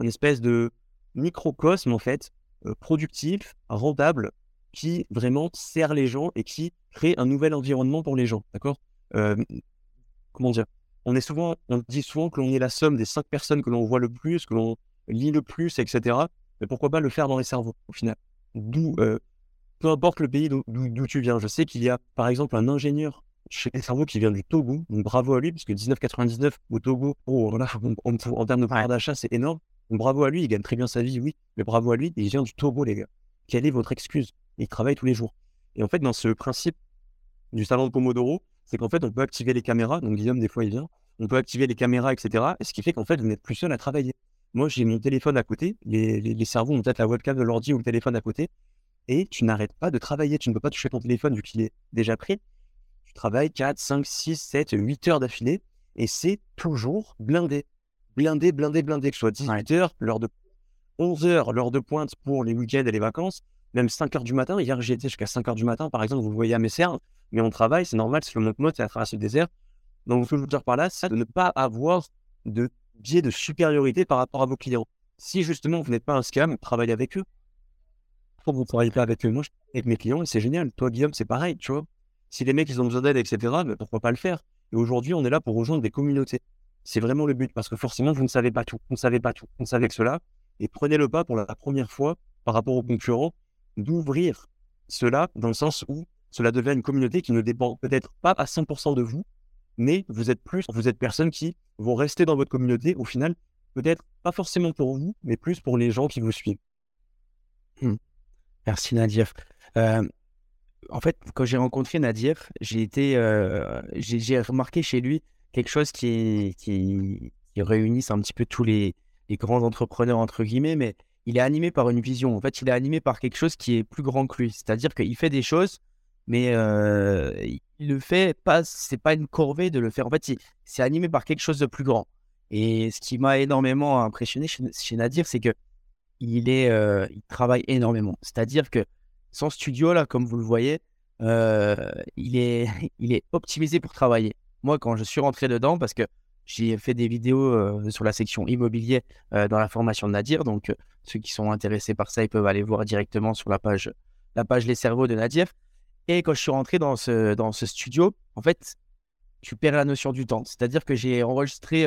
une espèce de microcosme, en fait, euh, productif, rentable, qui vraiment sert les gens et qui crée un nouvel environnement pour les gens. D'accord? Euh, Comment dire? On, est souvent, on dit souvent que l'on est la somme des cinq personnes que l'on voit le plus, que l'on lit le plus, etc. Mais pourquoi pas le faire dans les cerveaux, au final? D'où, euh, peu importe le pays d'où tu viens. Je sais qu'il y a, par exemple, un ingénieur chez les cerveaux qui vient du Togo. Donc, bravo à lui, puisque 19,99 au Togo, oh, en, termes de pouvoir d'achat, c'est énorme. bravo à lui, il gagne très bien sa vie, oui. Mais bravo à lui, il vient du Togo, les gars. Quelle est votre excuse? Il travaille tous les jours. Et en fait, dans ce principe du salon de Pomodoro, c'est qu'en fait, on peut activer les caméras. Donc, Guillaume, des fois, il vient. On peut activer les caméras, etc. Et ce qui fait qu'en fait, vous n'êtes plus seul à travailler. Moi, j'ai mon téléphone à côté. Les, les, cerveaux ont peut-être la webcam de l'ordi ou le téléphone à côté. Et tu n'arrêtes pas de travailler. Tu ne peux pas toucher ton téléphone vu qu'il est déjà pris. Tu travailles 4, 5, 6, 7, 8 heures d'affilée. Et c'est toujours blindé. Blindé, blindé, blindé. Que ce soit 18 heures, l'heure de 11 heures, l'heure de pointe pour les week-ends et les vacances. Même 5 heures du matin. Hier, j'ai été jusqu'à 5 heures du matin, par exemple. Vous le voyez à mes serres mais on travaille, c'est normal, c'est le monte-mode, c'est à travers ce désert. Donc, ce que je veux dire par là, c'est de ne pas avoir de biais de supériorité par rapport à vos clients. Si justement vous n'êtes pas un scam, travaillez avec eux. Pourquoi vous travaillez pas avec eux Moi, je travaille avec mes clients et c'est génial. Toi, Guillaume, c'est pareil, tu vois. Si les mecs, ils ont besoin d'aide, etc., mais pourquoi pas le faire? Et aujourd'hui, on est là pour rejoindre des communautés. C'est vraiment le but parce que forcément, vous ne savez pas tout. Vous ne savez pas tout. Ne savez que cela. Et prenez le pas pour la première fois par rapport aux concurrents d'ouvrir cela dans le sens où cela devient une communauté qui ne dépend peut-être pas à 100% de vous, mais vous êtes plus, vous êtes personnes qui vont rester dans votre communauté au final, peut-être pas forcément pour vous, mais plus pour les gens qui vous suivent. Mmh. Merci Nadir. Euh, en fait, quand j'ai rencontré Nadir, j'ai été, euh, j'ai remarqué chez lui quelque chose qui, qui, qui un petit peu tous les, les grands entrepreneurs entre guillemets, mais il est animé par une vision. En fait, il est animé par quelque chose qui est plus grand que lui. C'est-à-dire qu'il fait des choses mais il le fait pas, c'est pas une corvée de le faire. En fait, c'est animé par quelque chose de plus grand. Et ce qui m'a énormément impressionné chez, Nadir, c'est que il est, il travaille énormément. C'est-à-dire que son studio là, comme vous le voyez, il est, <laughs> il est optimisé pour travailler. Moi, quand je suis rentré dedans, parce que j'ai fait des vidéos sur la section immobilier dans la formation de Nadir, donc ceux qui sont intéressés par ça, ils peuvent aller voir directement sur la page, la page Les cerveaux de Nadir. Et quand je suis rentré dans ce, dans ce studio, en fait, tu perds la notion du temps. C'est-à-dire que j'ai enregistré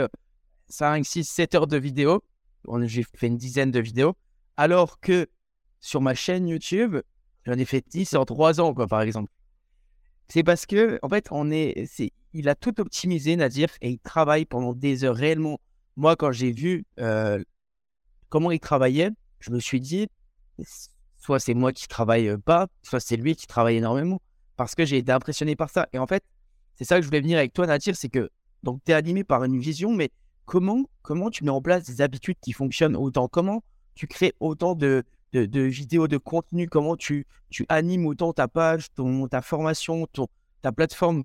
5, 6, 7 heures de vidéos. J'ai fait une dizaine de vidéos. Alors que sur ma chaîne YouTube, j'en ai fait 10 en 3 ans, quoi, par exemple. C'est parce que, en fait, on est, il a tout optimisé, Nadir, et il travaille pendant des heures réellement. Moi, quand j'ai vu euh, comment il travaillait, je me suis dit, soit c'est moi qui travaille pas, soit c'est lui qui travaille énormément. Parce que j'ai été impressionné par ça. Et en fait, c'est ça que je voulais venir avec toi, Nadir, c'est que donc tu es animé par une vision, mais comment, comment tu mets en place des habitudes qui fonctionnent autant? Comment tu crées autant de, vidéos, de contenu? Comment tu, tu animes autant ta page, ton, ta formation, ton, ta plateforme?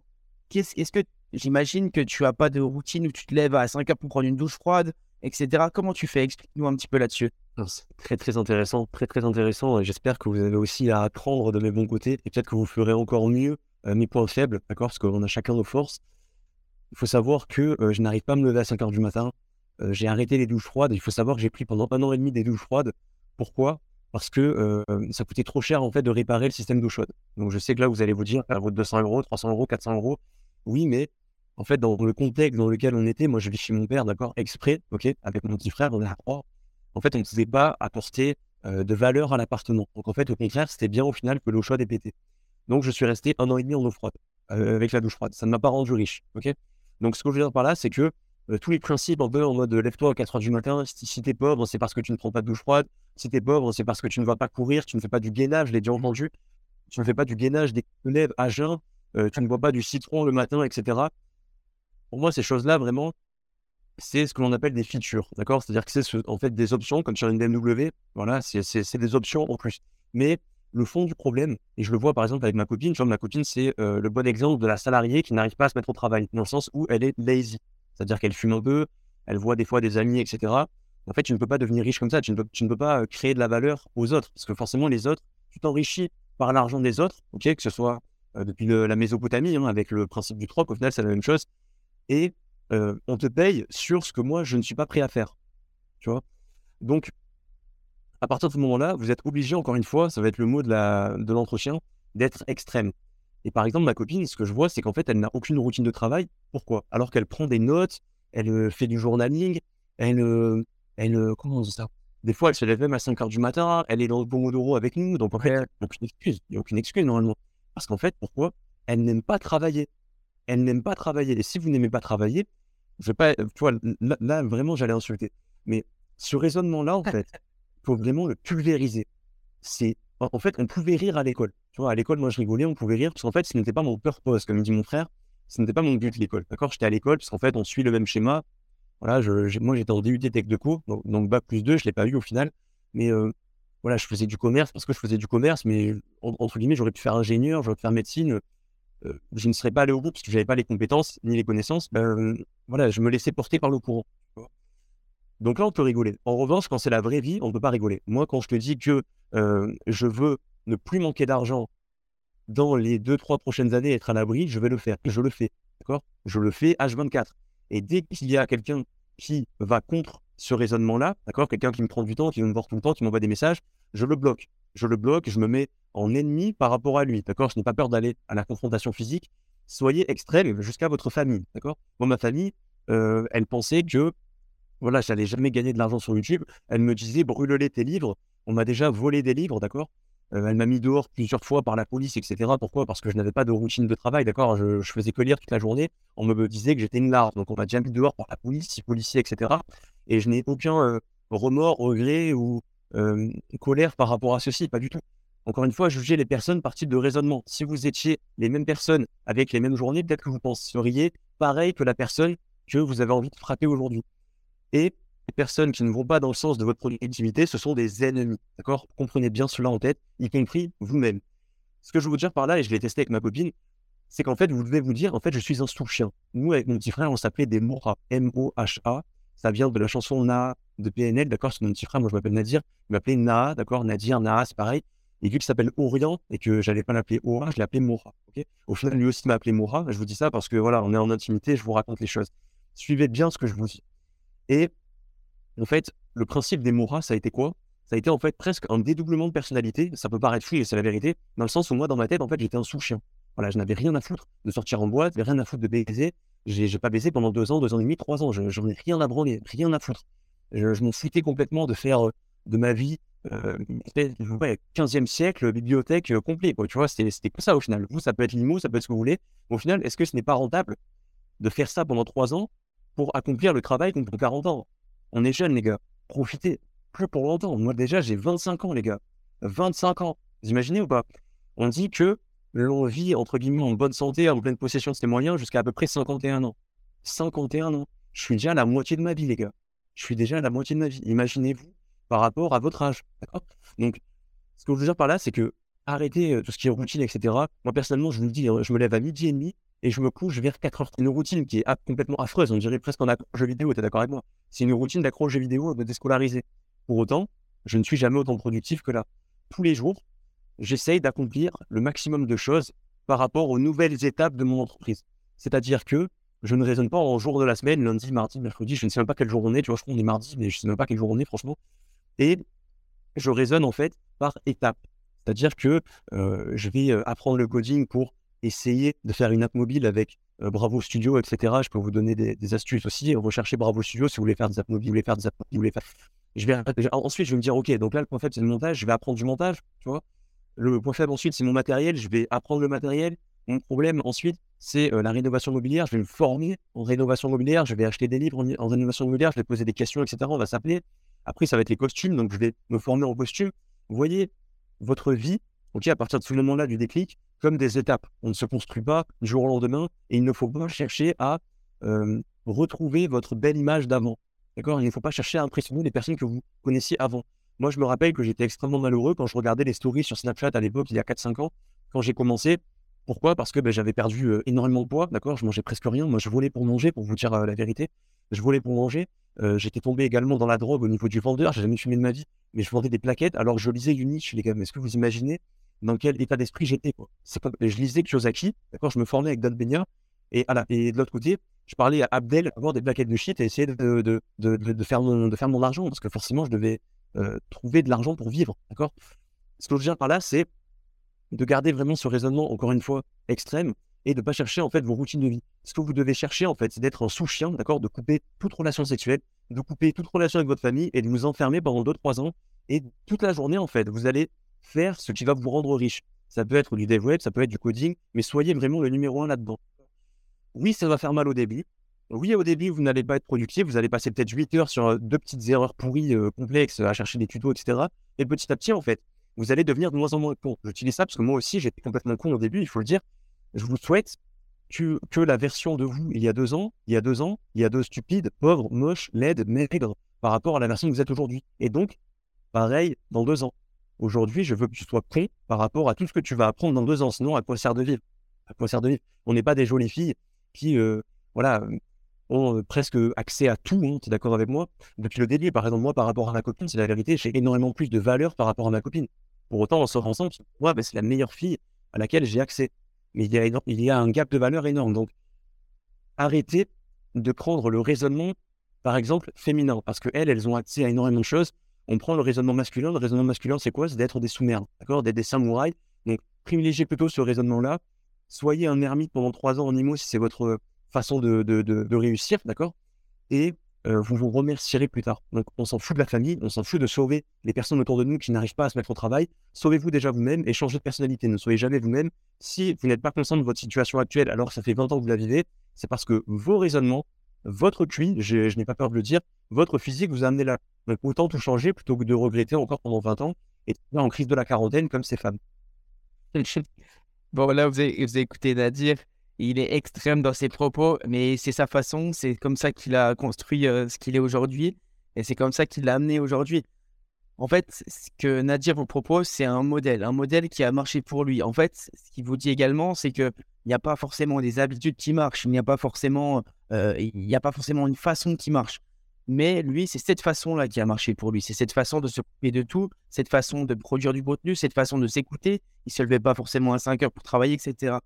Est-ce que j'imagine que tu n'as pas de routine où tu te lèves à 5 heures pour prendre une douche froide, etc. Comment tu fais? Explique-nous un petit peu là-dessus. C'est très très intéressant, très très intéressant. J'espère que vous avez aussi à apprendre de mes bons côtés et peut-être que vous ferez encore mieux euh, mes points faibles, d'accord? Parce qu'on a chacun nos forces. il faut savoir que je n'arrive pas à me lever à 5 heures du matin. j'ai arrêté les douches froides. Il faut savoir que j'ai pris pendant un an et demi des douches froides. Pourquoi? Parce que ça coûtait trop cher en fait de réparer le système d'eau chaude. Donc je sais que là, vous allez vous dire, à votre 200 euros, 300 euros, 400 euros. Oui, mais en fait, dans le contexte dans lequel on était, moi je vis chez mon père, d'accord, exprès, ok, avec mon petit frère, on est à trois. En fait, on ne pouvait pas apporter de valeur à l'appartement. Donc en fait, au contraire, c'était bien au final que l'eau chaude ait pété. Donc je suis resté un an et demi en eau froide, avec la douche froide. Ça ne m'a pas rendu riche, ok Donc ce que je veux dire par là, c'est que tous les principes en en mode lève-toi à 4 heures du matin, si, si t'es pauvre, c'est parce que tu ne prends pas de douche froide. Si t'es pauvre, c'est parce que tu ne vas pas courir, tu ne fais pas du gainage, je l'ai déjà entendu. Tu ne fais pas du gainage des lèvres à jeun, tu ne bois pas du citron le matin, etc. Pour moi, ces choses-là, vraiment, c'est ce que l'on appelle des features, d'accord? C'est-à-dire que c'est en fait des options, comme sur une BMW, voilà, c'est des options en plus. Mais le fond du problème, et je le vois par exemple avec ma copine, ma copine, c'est le bon exemple de la salariée qui n'arrive pas à se mettre au travail, dans le sens où elle est lazy. C'est-à-dire qu'elle fume un peu, elle voit des fois des amis, etc. En fait, tu ne peux pas devenir riche comme ça, tu ne peux, tu ne peux pas créer de la valeur aux autres, parce que forcément, les autres, tu t'enrichis par l'argent des autres, ok, que ce soit depuis la Mésopotamie, hein, avec le principe du troc, au final, c'est la même chose. Et on te paye sur ce que moi, je ne suis pas prêt à faire. Tu vois? Donc, à partir de ce moment-là, vous êtes obligé, encore une fois, ça va être le mot de l'entretien, de d'être extrême. Et par exemple, ma copine, ce que je vois, c'est qu'en fait, elle n'a aucune routine de travail. Pourquoi? Alors qu'elle prend des notes, elle fait du journaling, elle, elle comment on dit ça? Des fois, elle se lève même à 5 heures du matin, elle est dans le Pomodoro avec nous, donc en fait, il n'y a aucune excuse. Il n'y a aucune excuse normalement. Parce qu'en fait, pourquoi? Elle n'aime pas travailler elle n'aime pas travailler. Et si vous n'aimez pas travailler, je vais pas, tu vois, là, vraiment, j'allais insulter. Mais ce raisonnement-là, en fait, il <laughs> faut vraiment le pulvériser. C'est, en fait, on pouvait rire à l'école. Tu vois, à l'école, moi, je rigolais, on pouvait rire parce qu'en fait, ce n'était pas mon purpose, comme dit mon frère. Ce n'était pas mon but, l'école. D'accord? J'étais à l'école parce qu'en fait, on suit le même schéma. Voilà, je, moi, j'étais en DUT Tech de co, donc, donc Bac plus 2, je ne l'ai pas eu au final. Mais euh, voilà, je faisais du commerce parce que je faisais du commerce, mais entre guillemets, j'aurais pu faire ingénieur, j'aurais pu faire médecine je ne serais pas allé au bout parce que je n'avais pas les compétences ni les connaissances. Ben, voilà, je me laissais porter par le courant. Donc là, on peut rigoler. En revanche, quand c'est la vraie vie, on ne peut pas rigoler. Moi, quand je te dis que je veux ne plus manquer d'argent dans les deux, trois prochaines années, être à l'abri, je vais le faire. Je le fais. D'accord? Je le fais H24. Et dès qu'il y a quelqu'un qui va contre ce raisonnement-là, d'accord? Quelqu'un qui me prend du temps, qui veut me voir tout le temps, qui m'envoie des messages, je le bloque. Je le bloque, je me mets en ennemi par rapport à lui, d'accord? Je n'ai pas peur d'aller à la confrontation physique. Soyez extrême jusqu'à votre famille, d'accord? Moi, ma famille, euh, elle pensait que, voilà, j'allais jamais gagner de l'argent sur YouTube. Elle me disait, brûle-les tes livres. On m'a déjà volé des livres, d'accord? Euh, Elle m'a mis dehors plusieurs fois par la police, etc. Pourquoi? Parce que je n'avais pas de routine de travail, d'accord? Je, faisais que lire toute la journée. On me disait que j'étais une larve, donc on m'a déjà mis dehors par la police, six policiers, etc. Et je n'ai aucun euh, remords, regret ou colère par rapport à ceci, pas du tout. Encore une fois, jugez les personnes par type de raisonnement. Si vous étiez les mêmes personnes avec les mêmes journées, peut-être que vous penseriez pareil que la personne que vous avez envie de frapper aujourd'hui. Et les personnes qui ne vont pas dans le sens de votre productivité, ce sont des ennemis. D'accord? Comprenez bien cela en tête, y compris vous-même. Ce que je veux vous dire par là, et je l'ai testé avec ma copine, c'est qu'en fait, vous devez vous dire, en fait, je suis un sous-chien. Nous, avec mon petit frère, on s'appelait des Moha, M-O-H-A. Ça vient de la chanson Na de PNL, d'accord C'est mon petit frère, moi je m'appelle Nadir. Il m'appelait Na, d'accord Nadir, Na, c'est pareil. Et vu qu'il s'appelle Orient et que j'allais pas l'appeler Ora, je l'ai appelé Mora. Au final, lui aussi m'a appelé Mora. Je vous dis ça parce que voilà, on est en intimité, je vous raconte les choses. Suivez bien ce que je vous dis. Et en fait, le principe des Mora, ça a été quoi? Ça a été en fait presque un dédoublement de personnalité. Ça peut paraître fou, et c'est la vérité, dans le sens où moi, dans ma tête, en fait, j'étais un sous-chien. Voilà, je n'avais rien à foutre de sortir en boîte, rien à foutre de baiser. J'ai pas baisé pendant deux ans, deux ans et demi, trois ans. J'en ai rien à branler, rien à foutre. Je, je m'en foutais complètement de faire de ma vie euh, 15e siècle, bibliothèque euh, complet. Quoi, tu vois, c'était que ça au final. Vous, ça peut être l'IMO, ça peut être ce que vous voulez. au final, est-ce que ce n'est pas rentable de faire ça pendant 3 ans pour accomplir le travail qu'on prend 40 ans? On est jeunes, les gars. Profitez plus pour longtemps. Moi, déjà, j'ai 25 ans, les gars. 25 ans. Vous imaginez ou pas? On dit que l'on vit, entre guillemets, en bonne santé, en pleine possession de ses moyens, jusqu'à à peu près 51 ans. 51 ans. Je suis déjà à la moitié de ma vie, les gars. Je suis déjà à la moitié de ma vie. Imaginez-vous par rapport à votre âge. Donc, ce que je veux dire par là, c'est que arrêtez tout ce qui est routine, etc. Moi, personnellement, je vous dis, hein, je me lève à midi et demi et je me couche vers 4 heures. C'est une routine qui est complètement affreuse. On dirait presque en jeu vidéo. Tu es d'accord avec moi? C'est une routine d'accro jeu vidéo de déscolariser. Pour autant, je ne suis jamais autant productif que là. Tous les jours, j'essaye d'accomplir le maximum de choses par rapport aux nouvelles étapes de mon entreprise. C'est-à-dire que je ne raisonne pas en jour de la semaine, lundi, mardi, mercredi, je ne sais même pas quel jour on est, tu vois, je crois qu'on est mardi, mais je ne sais même pas quel jour on est, franchement. Et je raisonne en fait par étapes. C'est-à-dire que je vais apprendre le coding pour essayer de faire une app mobile avec Bravo Studio, etc. Je peux vous donner des, astuces aussi. Recherchez Bravo Studio si vous voulez faire des apps mobiles, vous voulez faire des apps mobiles, vous voulez faire. Je vais, ensuite, je vais me dire, OK, donc là, le point faible, c'est le montage. Je vais apprendre du montage, tu vois. Le point faible, ensuite, c'est mon matériel. Je vais apprendre le matériel. Mon problème, ensuite, c'est la rénovation mobilière. Je vais me former en rénovation mobilière. Je vais acheter des livres en, rénovation mobilière. Je vais poser des questions, etc. On va s'appeler. Après, ça va être les costumes. Donc, je vais me former en costume. Vous voyez, votre vie, ok, à partir de ce moment-là du déclic, comme des étapes. On ne se construit pas du jour au lendemain et il ne faut pas chercher à retrouver votre belle image d'avant. D'accord? Il ne faut pas chercher à impressionner les personnes que vous connaissiez avant. Moi, je me rappelle que j'étais extrêmement malheureux quand je regardais les stories sur Snapchat à l'époque, il y a 4-5 ans, quand j'ai commencé. Pourquoi? Parce que ben, j'avais perdu énormément de poids, d'accord? Je mangeais presque rien. Moi, je volais pour manger, pour vous dire la vérité. Je volais pour manger. j'étais tombé également dans la drogue au niveau du vendeur. J'ai jamais fumé de ma vie, mais je vendais des plaquettes. Alors, je lisais Unich, les gars. Est-ce que vous imaginez dans quel état d'esprit j'étais. C'est je lisais Kiyosaki, d'accord, je me formais avec Dan Benya, et, et de l'autre côté, je parlais à Abdel, avoir des plaquettes de shit et essayer de, faire, de faire mon argent, parce que forcément, je devais euh, trouver de l'argent pour vivre, d'accord? Ce que je viens par là, c'est de garder vraiment ce raisonnement, encore une fois, extrême, et de ne pas chercher, en fait, vos routines de vie. Ce que vous devez chercher, en fait, c'est d'être un sous-chien, d'accord? De couper toute relation sexuelle, de couper toute relation avec votre famille et de vous enfermer pendant 2-3 ans. Et toute la journée, en fait, vous allez faire ce qui va vous rendre riche. Ça peut être du dev web, ça peut être du coding, mais soyez vraiment le numéro un là-dedans. Oui, ça va faire mal au début. Oui, au début, vous n'allez pas être productif, vous allez passer peut-être 8 heures sur deux petites erreurs pourries, complexes, à chercher des tutos, etc. Et petit à petit, en fait, vous allez devenir de moins en moins con. J'utilise ça parce que moi aussi, j'étais complètement con au début, il faut le dire. Je vous souhaite que, que, la version de vous il y a deux ans, il y a deux ans, il y a deux stupides, pauvres, moches, laides, maigres par rapport à la version que vous êtes aujourd'hui. Et donc, pareil dans deux ans. Aujourd'hui, je veux que tu sois prêt par rapport à tout ce que tu vas apprendre dans deux ans. Sinon, à quoi sert de vivre? À quoi sert de vivre? On n'est pas des jolies filles qui, voilà, ont presque accès à tout. Hein, tu es d'accord avec moi? Depuis le début, par exemple, moi, par rapport à ma copine, c'est la vérité, j'ai énormément plus de valeur par rapport à ma copine. Pour autant, on sort ensemble, moi, ben, c'est la meilleure fille à laquelle j'ai accès. Mais il y, a, il y a un gap de valeur énorme. Donc, arrêtez de prendre le raisonnement, par exemple, féminin, parce qu'elles, elles ont accès à énormément de choses on prend le raisonnement masculin. Le raisonnement masculin, c'est quoi? C'est d'être des sous-merdes, d'accord? D'être des samouraïs. Donc, privilégiez plutôt ce raisonnement-là. Soyez un ermite pendant trois ans en IMO si c'est votre façon de, de, réussir, d'accord? Et vous vous remercierez plus tard. Donc, on s'en fout de la famille, on s'en fout de sauver les personnes autour de nous qui n'arrivent pas à se mettre au travail. Sauvez-vous déjà vous-même et changez de personnalité. Ne soyez jamais vous-même. Si vous n'êtes pas conscient de votre situation actuelle alors ça fait 20 ans que vous la vivez, c'est parce que vos raisonnements, votre QI, je, n'ai pas peur de le dire, votre physique vous a amené là. Donc autant tout changer plutôt que de regretter encore pendant 20 ans et en crise de la quarantaine comme ces femmes. <laughs> Bon, là, vous avez, vous avez écouté Nadir. Il est extrême dans ses propos, mais c'est sa façon. C'est comme ça qu'il a construit euh, ce qu'il est aujourd'hui. Et c'est comme ça qu'il l'a amené aujourd'hui. En fait, ce que Nadir vous propose, c'est un modèle, un modèle qui a marché pour lui. En fait, ce qu'il vous dit également, c'est qu'il n'y a pas forcément des habitudes qui marchent, il n'y a pas forcément, euh, il n'y a pas forcément une façon qui marche. Mais lui, c'est cette façon-là qui a marché pour lui. C'est cette façon de se couper de tout, cette façon de produire du contenu, cette façon de s'écouter. Il ne se levait pas forcément à 5 heures pour travailler, etc.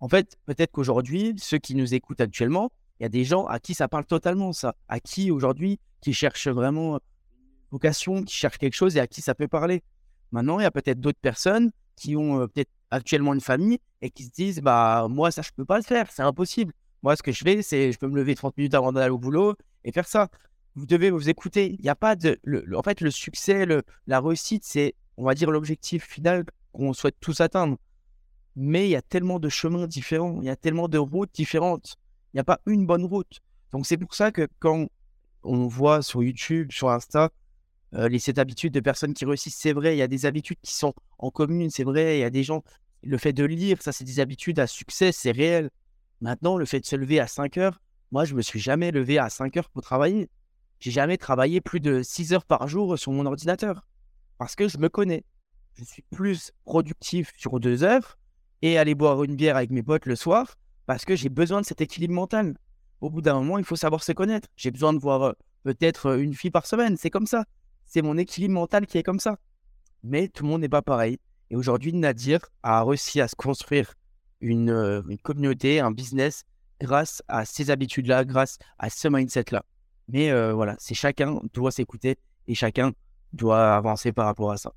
En fait, peut-être qu'aujourd'hui, ceux qui nous écoutent actuellement, il y a des gens à qui ça parle totalement, ça. À qui aujourd'hui, qui cherchent vraiment vocation, qui cherchent quelque chose et à qui ça peut parler. Maintenant, il y a peut-être d'autres personnes qui ont euh, peut-être actuellement une famille et qui se disent, bah, moi, ça, je peux pas le faire, c'est impossible. Moi, ce que je fais, c'est je peux me lever 30 minutes avant d'aller au boulot et faire ça vous devez vous écouter. Il n'y a pas de. en fait, le succès, la réussite, c'est, on va dire, l'objectif final qu'on souhaite tous atteindre. Mais il y a tellement de chemins différents, il y a tellement de routes différentes. Il n'y a pas une bonne route. Donc, c'est pour ça que quand on voit sur YouTube, sur Insta, euh, les sept habitudes de personnes qui réussissent, c'est vrai, il y a des habitudes qui sont en commune, c'est vrai, il y a des gens. Le fait de lire, ça, c'est des habitudes à succès, c'est réel. Maintenant, le fait de se lever à 5 heures, moi, je me suis jamais levé à 5 heures pour travailler j'ai jamais travaillé plus de 6 heures par jour sur mon ordinateur. Parce que je me connais. Je suis plus productif sur deux heures et aller boire une bière avec mes potes le soir parce que j'ai besoin de cet équilibre mental. Au bout d'un moment, il faut savoir se connaître. J'ai besoin de voir euh, peut-être euh, une fille par semaine. C'est comme ça. C'est mon équilibre mental qui est comme ça. Mais tout le monde n'est pas pareil. Et aujourd'hui, Nadir a réussi à se construire une, euh, communauté, un business grâce à ces habitudes-là, grâce à ce mindset-là. Mais voilà, c'est chacun doit s'écouter et chacun doit avancer par rapport à ça.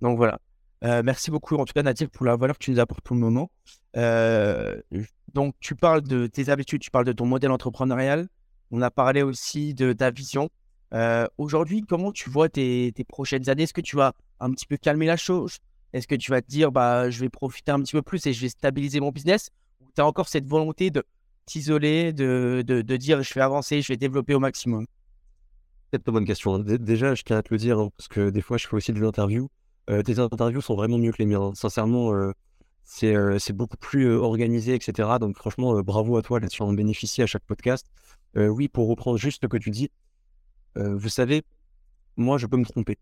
Donc voilà. Euh, merci beaucoup, en tout cas, Nadir, pour la valeur que tu nous apportes pour le moment. Euh, donc, tu parles de tes habitudes, tu parles de ton modèle entrepreneurial. On a parlé aussi de ta vision. Aujourd'hui, comment tu vois tes, prochaines années? Est-ce que tu vas un petit peu calmer la chose? Est-ce que tu vas te dire, bah, je vais profiter un petit peu plus et je vais stabiliser mon business? Ou tu as encore cette volonté de t'isoler, de, de, dire, je vais avancer, je vais développer au maximum? Une bonne question. Déjà, je tiens à te le dire, hein, parce que des fois, je fais aussi des interviews. Euh, tes interviews sont vraiment mieux que les miens. Sincèrement, euh, c'est euh, c'est beaucoup plus organisé, etc. Donc, franchement, bravo à toi là-dessus. On bénéficie à chaque podcast. oui, pour reprendre juste ce que tu dis, vous savez, moi, je peux me tromper.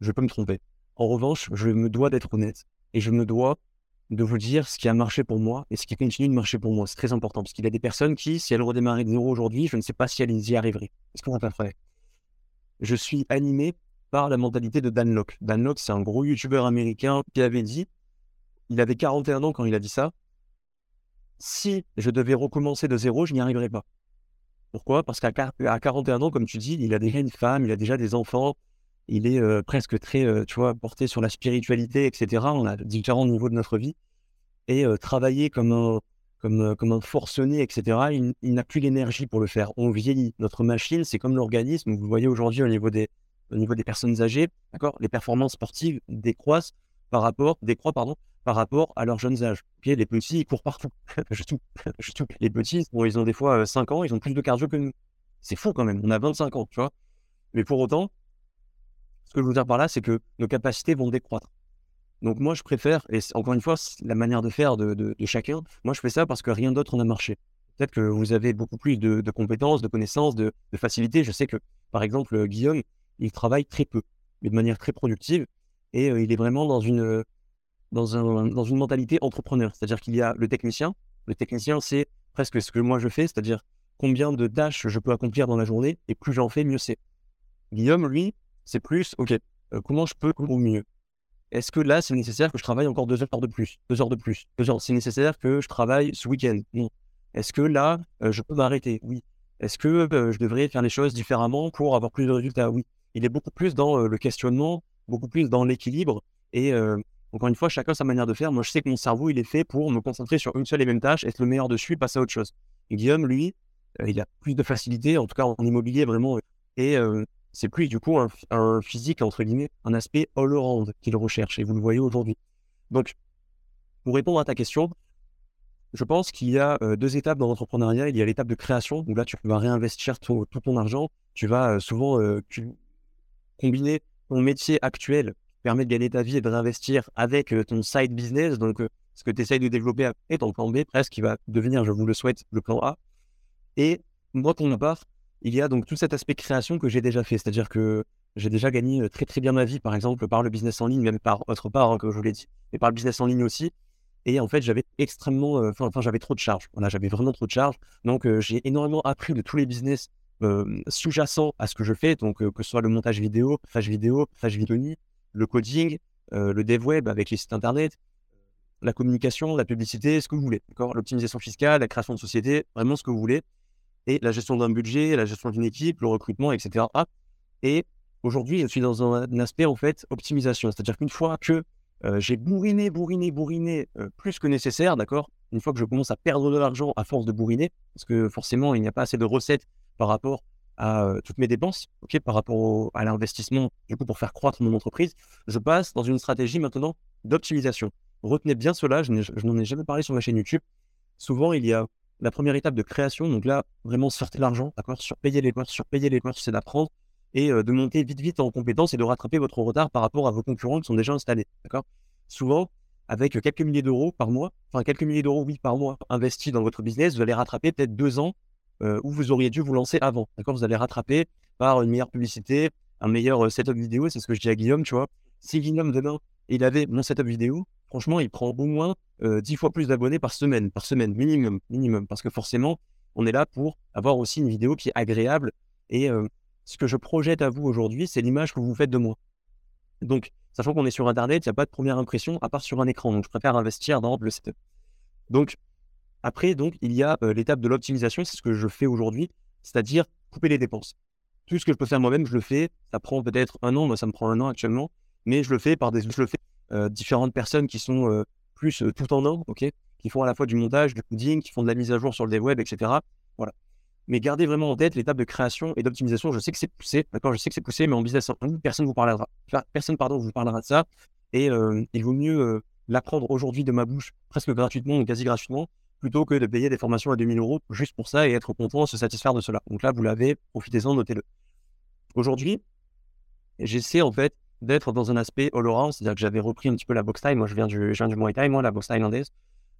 Je peux me tromper. En revanche, je me dois d'être honnête et je me dois de vous dire ce qui a marché pour moi et ce qui continue de marcher pour moi. C'est très important parce qu'il y a des personnes qui, si elles redémarraient de zéro aujourd'hui, je ne sais pas si elles y arriveraient. Est-ce qu'on va pas faire? Je suis animé par la mentalité de Dan Locke. Dan Locke, c'est un gros youtubeur américain qui avait dit, il avait 41 ans quand il a dit ça, si je devais recommencer de zéro, je n'y arriverais pas. Pourquoi? Parce qu'à 41 ans, comme tu dis, il a déjà une femme, il a déjà des enfants, il est euh, presque très, euh, tu vois, porté sur la spiritualité, etc. On a différents niveaux de notre vie. Et euh, travailler comme un, comme, comme un forcené, etc., il, n'a plus l'énergie pour le faire. On vieillit. Notre machine, c'est comme l'organisme. Vous voyez aujourd'hui au niveau des, au niveau des personnes âgées, d'accord Les performances sportives décroissent par rapport, décroît, pardon, par rapport à leurs jeunes âges. les petits, ils courent partout. <laughs> je tout, tout. Les petits, bon, ils ont des fois 5 ans, ils ont plus de cardio que nous. C'est fou quand même. On a 25 ans, tu vois. Mais pour autant, ce que je veux dire par là, c'est que nos capacités vont décroître. Donc moi, je préfère, et encore une fois, la manière de faire de, chacun, moi je fais ça parce que rien d'autre n'a marché. Peut-être que vous avez beaucoup plus de, compétences, de connaissances, de, facilité. Je sais que, par exemple, Guillaume, il travaille très peu, mais de manière très productive, et euh, il est vraiment dans une, dans, un, dans une mentalité entrepreneur. C'est-à-dire qu'il y a le technicien. Le technicien, c'est presque ce que moi je fais, c'est-à-dire combien de tâches je peux accomplir dans la journée, et plus j'en fais, mieux c'est. Guillaume, lui, c'est plus, OK, euh, comment je peux mieux? Est-ce que là, c'est nécessaire que je travaille encore deux heures de plus Deux heures de plus Deux heures, c'est nécessaire que je travaille ce week-end? Non. Est-ce que là, euh, je peux m'arrêter? Oui. Est-ce que euh, je devrais faire les choses différemment pour avoir plus de résultats? Oui. Il est beaucoup plus dans le questionnement, beaucoup plus dans l'équilibre. Et encore une fois, chacun sa manière de faire. Moi, je sais que mon cerveau, il est fait pour me concentrer sur une seule et même tâche, être le meilleur dessus, passer à autre chose. Guillaume, lui, il a plus de facilité, en tout cas en immobilier vraiment. Et c'est plus du coup un, physique, entre guillemets, un aspect all-around qu'il recherche, et vous le voyez aujourd'hui. Donc, pour répondre à ta question, je pense qu'il y a euh, deux étapes dans l'entrepreneuriat. Il y a l'étape de création, où là, tu vas réinvestir tout, ton argent. Tu vas euh, souvent euh, combiner ton métier actuel qui permet de gagner ta vie et de réinvestir avec ton side business, donc ce que tu essayes de développer est ton plan B, presque, qui va devenir, je vous le souhaite, le plan A. Et moi, pour ma part, il y a donc tout cet aspect création que j'ai déjà fait. C'est-à-dire que j'ai déjà gagné très très bien ma vie, par exemple, par le business en ligne, même par autre part, hein, comme je vous l'ai dit, mais par le business en ligne aussi. Et en fait, j'avais extrêmement, enfin, j'avais trop de charges. Voilà, j'avais vraiment trop de charges. Donc, j'ai énormément appris de tous les business sous-jacents à ce que je fais. Donc, que ce soit le montage vidéo, page vidéo, page vidéo, le coding, le dev web avec les sites internet, la communication, la publicité, ce que vous voulez. L'optimisation fiscale, la création de société, vraiment ce que vous voulez et la gestion d'un budget, la gestion d'une équipe, le recrutement, etc. Et aujourd'hui, je suis dans un, aspect en fait optimisation, c'est-à-dire qu'une fois que j'ai bourriné, bourriné, bourriné plus que nécessaire, d'accord Une fois que je commence à perdre de l'argent à force de bourriner, parce que forcément, il n'y a pas assez de recettes par rapport à toutes mes dépenses, par rapport à l'investissement, pour faire croître mon entreprise, je passe dans une stratégie maintenant d'optimisation. Retenez bien cela, je n'en ai jamais parlé sur ma chaîne YouTube. Souvent, il y a la première étape de création, donc là, vraiment sortir l'argent, d'accord Surpayer les sur surpayer les courses, c'est d'apprendre et de monter vite, vite en compétence et de rattraper votre retard par rapport à vos concurrents qui sont déjà installés, d'accord Souvent, avec quelques milliers d'euros par mois, enfin quelques milliers d'euros, oui, par mois investis dans votre business, vous allez rattraper peut-être deux ans euh, où vous auriez dû vous lancer avant, d'accord? Vous allez rattraper par une meilleure publicité, un meilleur euh, setup vidéo, c'est ce que je dis à Guillaume, tu vois. Si Guillaume, demain, il avait mon setup vidéo, franchement, il prend au moins euh, 10 fois plus d'abonnés par semaine, par semaine, minimum, minimum. Parce que forcément, on est là pour avoir aussi une vidéo qui est agréable. Et euh, ce que je projette à vous aujourd'hui, c'est l'image que vous faites de moi. Donc, sachant qu'on est sur Internet, il n'y a pas de première impression à part sur un écran. Donc, je préfère investir dans le setup. Donc, Après, donc, il y a l'étape de l'optimisation, c'est ce que je fais aujourd'hui, c'est-à-dire couper les dépenses. Tout ce que je peux faire moi-même, je le fais. Ça prend peut-être un an, moi ça me prend un an actuellement, mais je le fais par des, différentes personnes qui sont plus tout en un, ok, qui font à la fois du montage, du coding, qui font de la mise à jour sur le dev web, etc. Voilà. Mais gardez vraiment en tête l'étape de création et d'optimisation. Je sais que c'est poussé, d'accord Je sais que c'est poussé, mais en business, personne vous parlera, personne pardon vous parlera de ça. Et il vaut mieux l'apprendre aujourd'hui de ma bouche, presque gratuitement ou quasi gratuitement, plutôt que de payer des formations à 2000 euros juste pour ça et être content, se satisfaire de cela. Donc là, vous l'avez, profitez-en, notez-le. Aujourd'hui, j'essaie en fait d'être dans un aspect all around, c'est-à-dire que j'avais repris un petit peu la boxe time. Moi, je viens du, je viens du Muay Thai, moi, la boxe thaïlandaise.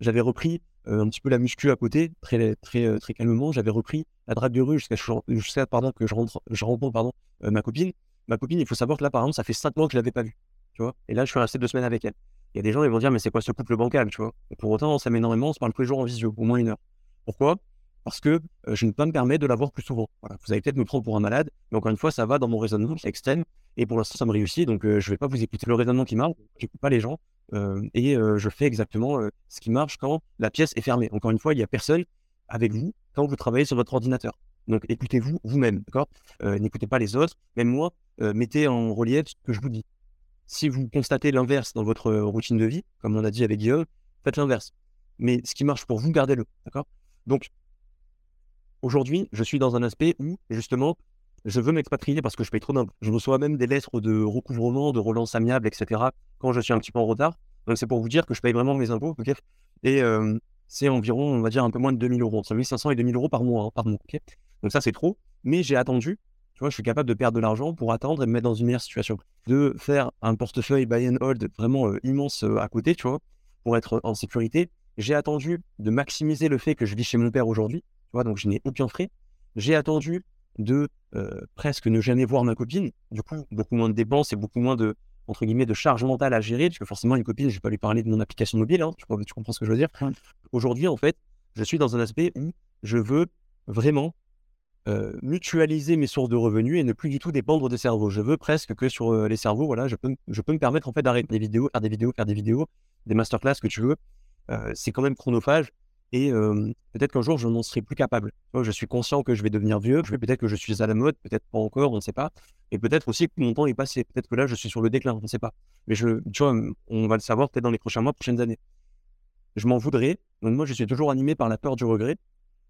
J'avais repris un petit peu la muscu à côté, très, très, très calmement. J'avais repris la drague de rue jusqu'à pardon que je rentre, je rencontre pardon ma copine. Ma copine, il faut savoir que là, par exemple, ça fait 5 mois que je l'avais pas vue, tu vois. Et là, je suis resté deux semaines avec elle. Il y a des gens, ils vont dire, mais c'est quoi ce couple bancal, tu vois? Pour autant, ça m'énorme énormément, on se parle tous les jours en visio, au moins une heure. Pourquoi? Parce que je ne peux pas me permettre de la voir plus souvent. Vous allez peut-être me prendre pour un malade, mais encore une fois, ça va dans mon raisonnement, c'est extrême. Et pour l'instant, ça me réussit, donc je ne vais pas vous écouter le raisonnement qui marche, je n'écoute pas les gens. et je fais exactement ce qui marche quand la pièce est fermée. Encore une fois, il n'y a personne avec vous quand vous travaillez sur votre ordinateur. Donc écoutez-vous vous-même, d'accord? N'écoutez pas les autres. Même moi, mettez en relief ce que je vous dis. Si vous constatez l'inverse dans votre routine de vie, comme on a dit avec Guillaume, faites l'inverse. Mais ce qui marche pour vous, gardez-le. D'accord? Donc, aujourd'hui, je suis dans un aspect où, justement, je veux m'expatrier parce que je paye trop d'impôts. Je reçois même des lettres de recouvrement, de relance amiable, etc. quand je suis un petit peu en retard. Donc, c'est pour vous dire que je paye vraiment mes impôts. et c'est environ, on va dire, un peu moins de 2000 euros. Entre 1500 et 2000 euros par mois. Hein, par mois Donc, ça, c'est trop. Mais j'ai attendu tu vois, je suis capable de perdre de l'argent pour attendre et me mettre dans une meilleure situation. De faire un portefeuille buy and hold vraiment immense à côté, tu vois, pour être en sécurité. J'ai attendu de maximiser le fait que je vis chez mon père aujourd'hui, tu vois, donc je n'ai aucun frais. J'ai attendu de presque ne jamais voir ma copine, du coup, beaucoup moins de dépenses et beaucoup moins de, entre guillemets, de charge mentale à gérer, parce que forcément, une copine, je ne vais pas lui parler de mon application mobile, hein, tu, tu, comprends ce que je veux dire. Aujourd'hui, en fait, je suis dans un aspect où je veux vraiment mutualiser mes sources de revenus et ne plus du tout dépendre des cerveaux. Je veux presque que sur les cerveaux, voilà, je peux, je peux me permettre en fait d'arrêter des vidéos, faire des vidéos, faire des vidéos, des masterclass que tu veux. c'est quand même chronophage et peut-être qu'un jour je n'en serai plus capable. je suis conscient que je vais devenir vieux, peut-être que je suis à la mode, peut-être pas encore, on ne sait pas. Et peut-être aussi que mon temps est passé. Peut-être que là je suis sur le déclin, on ne sait pas. Mais je, on va le savoir peut-être dans les prochains mois, prochaines années. Je m'en voudrais. Moi je suis toujours animé par la peur du regret.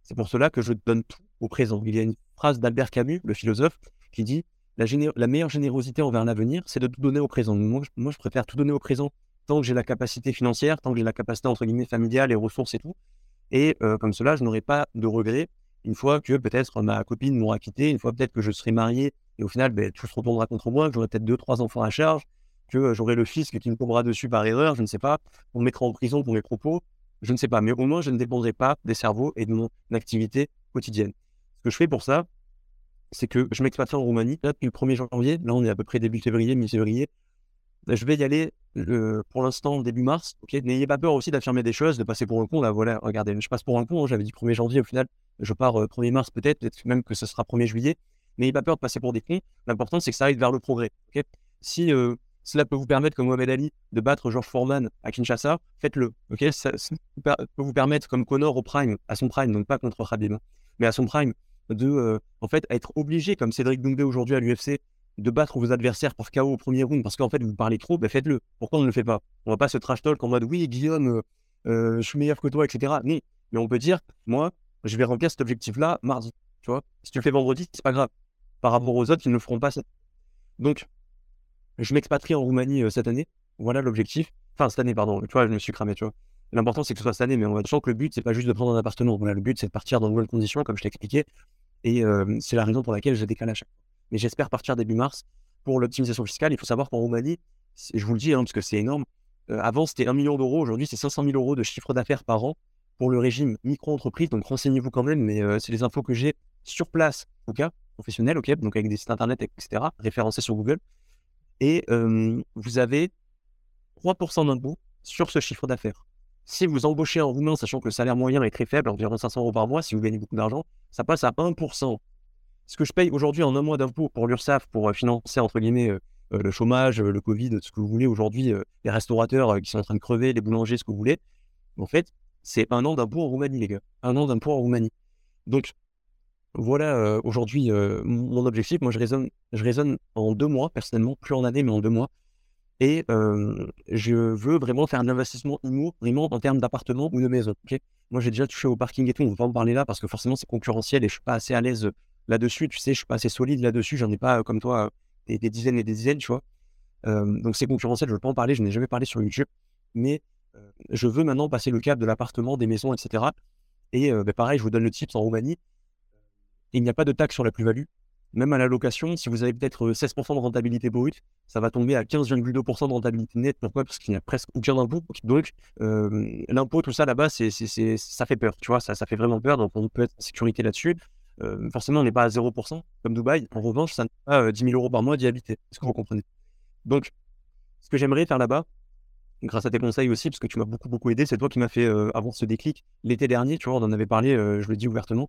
C'est pour cela que je donne tout au présent. Il y a une phrase d'Albert Camus, le philosophe, qui dit la, meilleure générosité envers l'avenir, c'est de tout donner au présent. Moi je, préfère tout donner au présent tant que j'ai la capacité financière, tant que j'ai la capacité entre guillemets familiale, les ressources et tout. Et euh, comme cela, je n'aurai pas de regrets une fois que peut-être ma copine m'aura quitté, une fois peut-être que je serai marié et au final, ben, tout se retournera contre moi, que j'aurai peut-être deux, trois enfants à charge, que euh, j'aurai le fisc qui me tombera dessus par erreur, je ne sais pas, on me mettra en prison pour mes propos. Je ne sais pas, mais au moins, je ne dépendrai pas des cerveaux et de mon activité quotidienne. Ce que je fais pour ça, c'est que je m'expatrie en Roumanie. Là, depuis le 1er janvier, là, on est à peu près début février, mi-février. Je vais y aller pour l'instant début mars. N'ayez pas peur aussi d'affirmer des choses, de passer pour un con. Là, voilà, regardez, je passe pour un con. Hein, j'avais dit 1er janvier, au final, je pars 1er mars peut-être, peut-être même que ce sera 1er juillet. N'ayez pas peur de passer pour des cons. L'important, c'est que ça aille vers le progrès. si cela peut vous permettre, comme Mohamed Ali, de battre George Foreman à Kinshasa, faites-le. Ok, ça, peut vous permettre, comme Connor au prime, à son prime, donc pas contre Khabib, hein, mais à son prime, de euh, en fait être obligé, comme Cédric Doumbé aujourd'hui à l'UFC, de battre vos adversaires par KO au premier round parce qu'en fait vous parlez trop, ben faites-le. Pourquoi on ne le fait pas? On va pas se trash talk en mode oui Guillaume, euh, euh, je suis meilleur que toi, etc. Non, mais on peut dire moi je vais remplir cet objectif-là mardi. Tu vois, si tu le fais vendredi, c'est pas grave. Par rapport aux autres, ils ne le feront pas. Donc je m'expatrie en Roumanie cette année. Voilà l'objectif. Enfin, cette année, pardon. Tu vois, je me suis cramé, tu vois. L'important, c'est que ce soit cette année, mais on va dire que le but, c'est pas juste de prendre un appartement. Le but, c'est de partir dans de bonnes conditions, comme je t'ai expliqué. Et c'est la raison pour laquelle je décale à. Mais j'espère partir début mars pour l'optimisation fiscale. Il faut savoir qu'en Roumanie, je vous le dis, hein, parce que c'est énorme. avant, c'était 1 million d'euros. Aujourd'hui, c'est 500 000 euros de chiffre d'affaires par an pour le régime micro-entreprise. Donc, renseignez-vous quand même, mais c'est les infos que j'ai sur place, au cas professionnel, ok, donc avec des sites internet, etc., référencés sur Google et vous avez 3% d'impôt sur ce chiffre d'affaires. Si vous embauchez un Roumain, sachant que le salaire moyen est très faible, environ 500 euros par mois, si vous gagnez beaucoup d'argent, ça passe à 1%. Ce que je paye aujourd'hui en un mois d'impôt pour l'URSSAF, pour financer, entre guillemets, le chômage, le Covid, ce que vous voulez aujourd'hui, les restaurateurs qui sont en train de crever, les boulangers, ce que vous voulez, en fait, c'est un an d'impôt en Roumanie, les gars. Un an d'impôt en Roumanie. Donc, voilà aujourd'hui mon objectif. Moi, je raisonne, je raisonne en deux mois, personnellement, plus en année, mais en deux mois. Et je veux vraiment faire un investissement immo, vraiment en termes d'appartement ou de maison. Moi, j'ai déjà touché au parking et tout. On va pas en parler là parce que forcément, c'est concurrentiel et je suis pas assez à l'aise là-dessus. Tu sais, je suis pas assez solide là-dessus. J'en ai pas, comme toi, des, dizaines et des dizaines, tu vois? donc, c'est concurrentiel. Je ne veux pas en parler. Je n'ai jamais parlé sur YouTube. Mais je veux maintenant passer le cap de l'appartement, des maisons, etc. Et bah, pareil, je vous donne le tips en Roumanie. Il n'y a pas de taxe sur la plus-value. Même à la location, si vous avez peut-être 16% de rentabilité brute, ça va tomber à 15,2% de rentabilité nette. Pourquoi? Parce qu'il n'y a presque aucun impôt. Donc, l'impôt, tout ça là-bas, ça fait peur. Tu vois, ça, ça fait vraiment peur. Donc, on peut être en sécurité là-dessus. forcément, on n'est pas à 0% comme Dubaï. En revanche, ça n'est pas 10 000 euros par mois d'y habiter. Est-ce que vous comprenez? Donc, ce que j'aimerais faire là-bas, grâce à tes conseils aussi, parce que tu m'as beaucoup, beaucoup aidé. C'est toi qui m'as fait avoir ce déclic l'été dernier. Tu vois, on en avait parlé, je le dis ouvertement.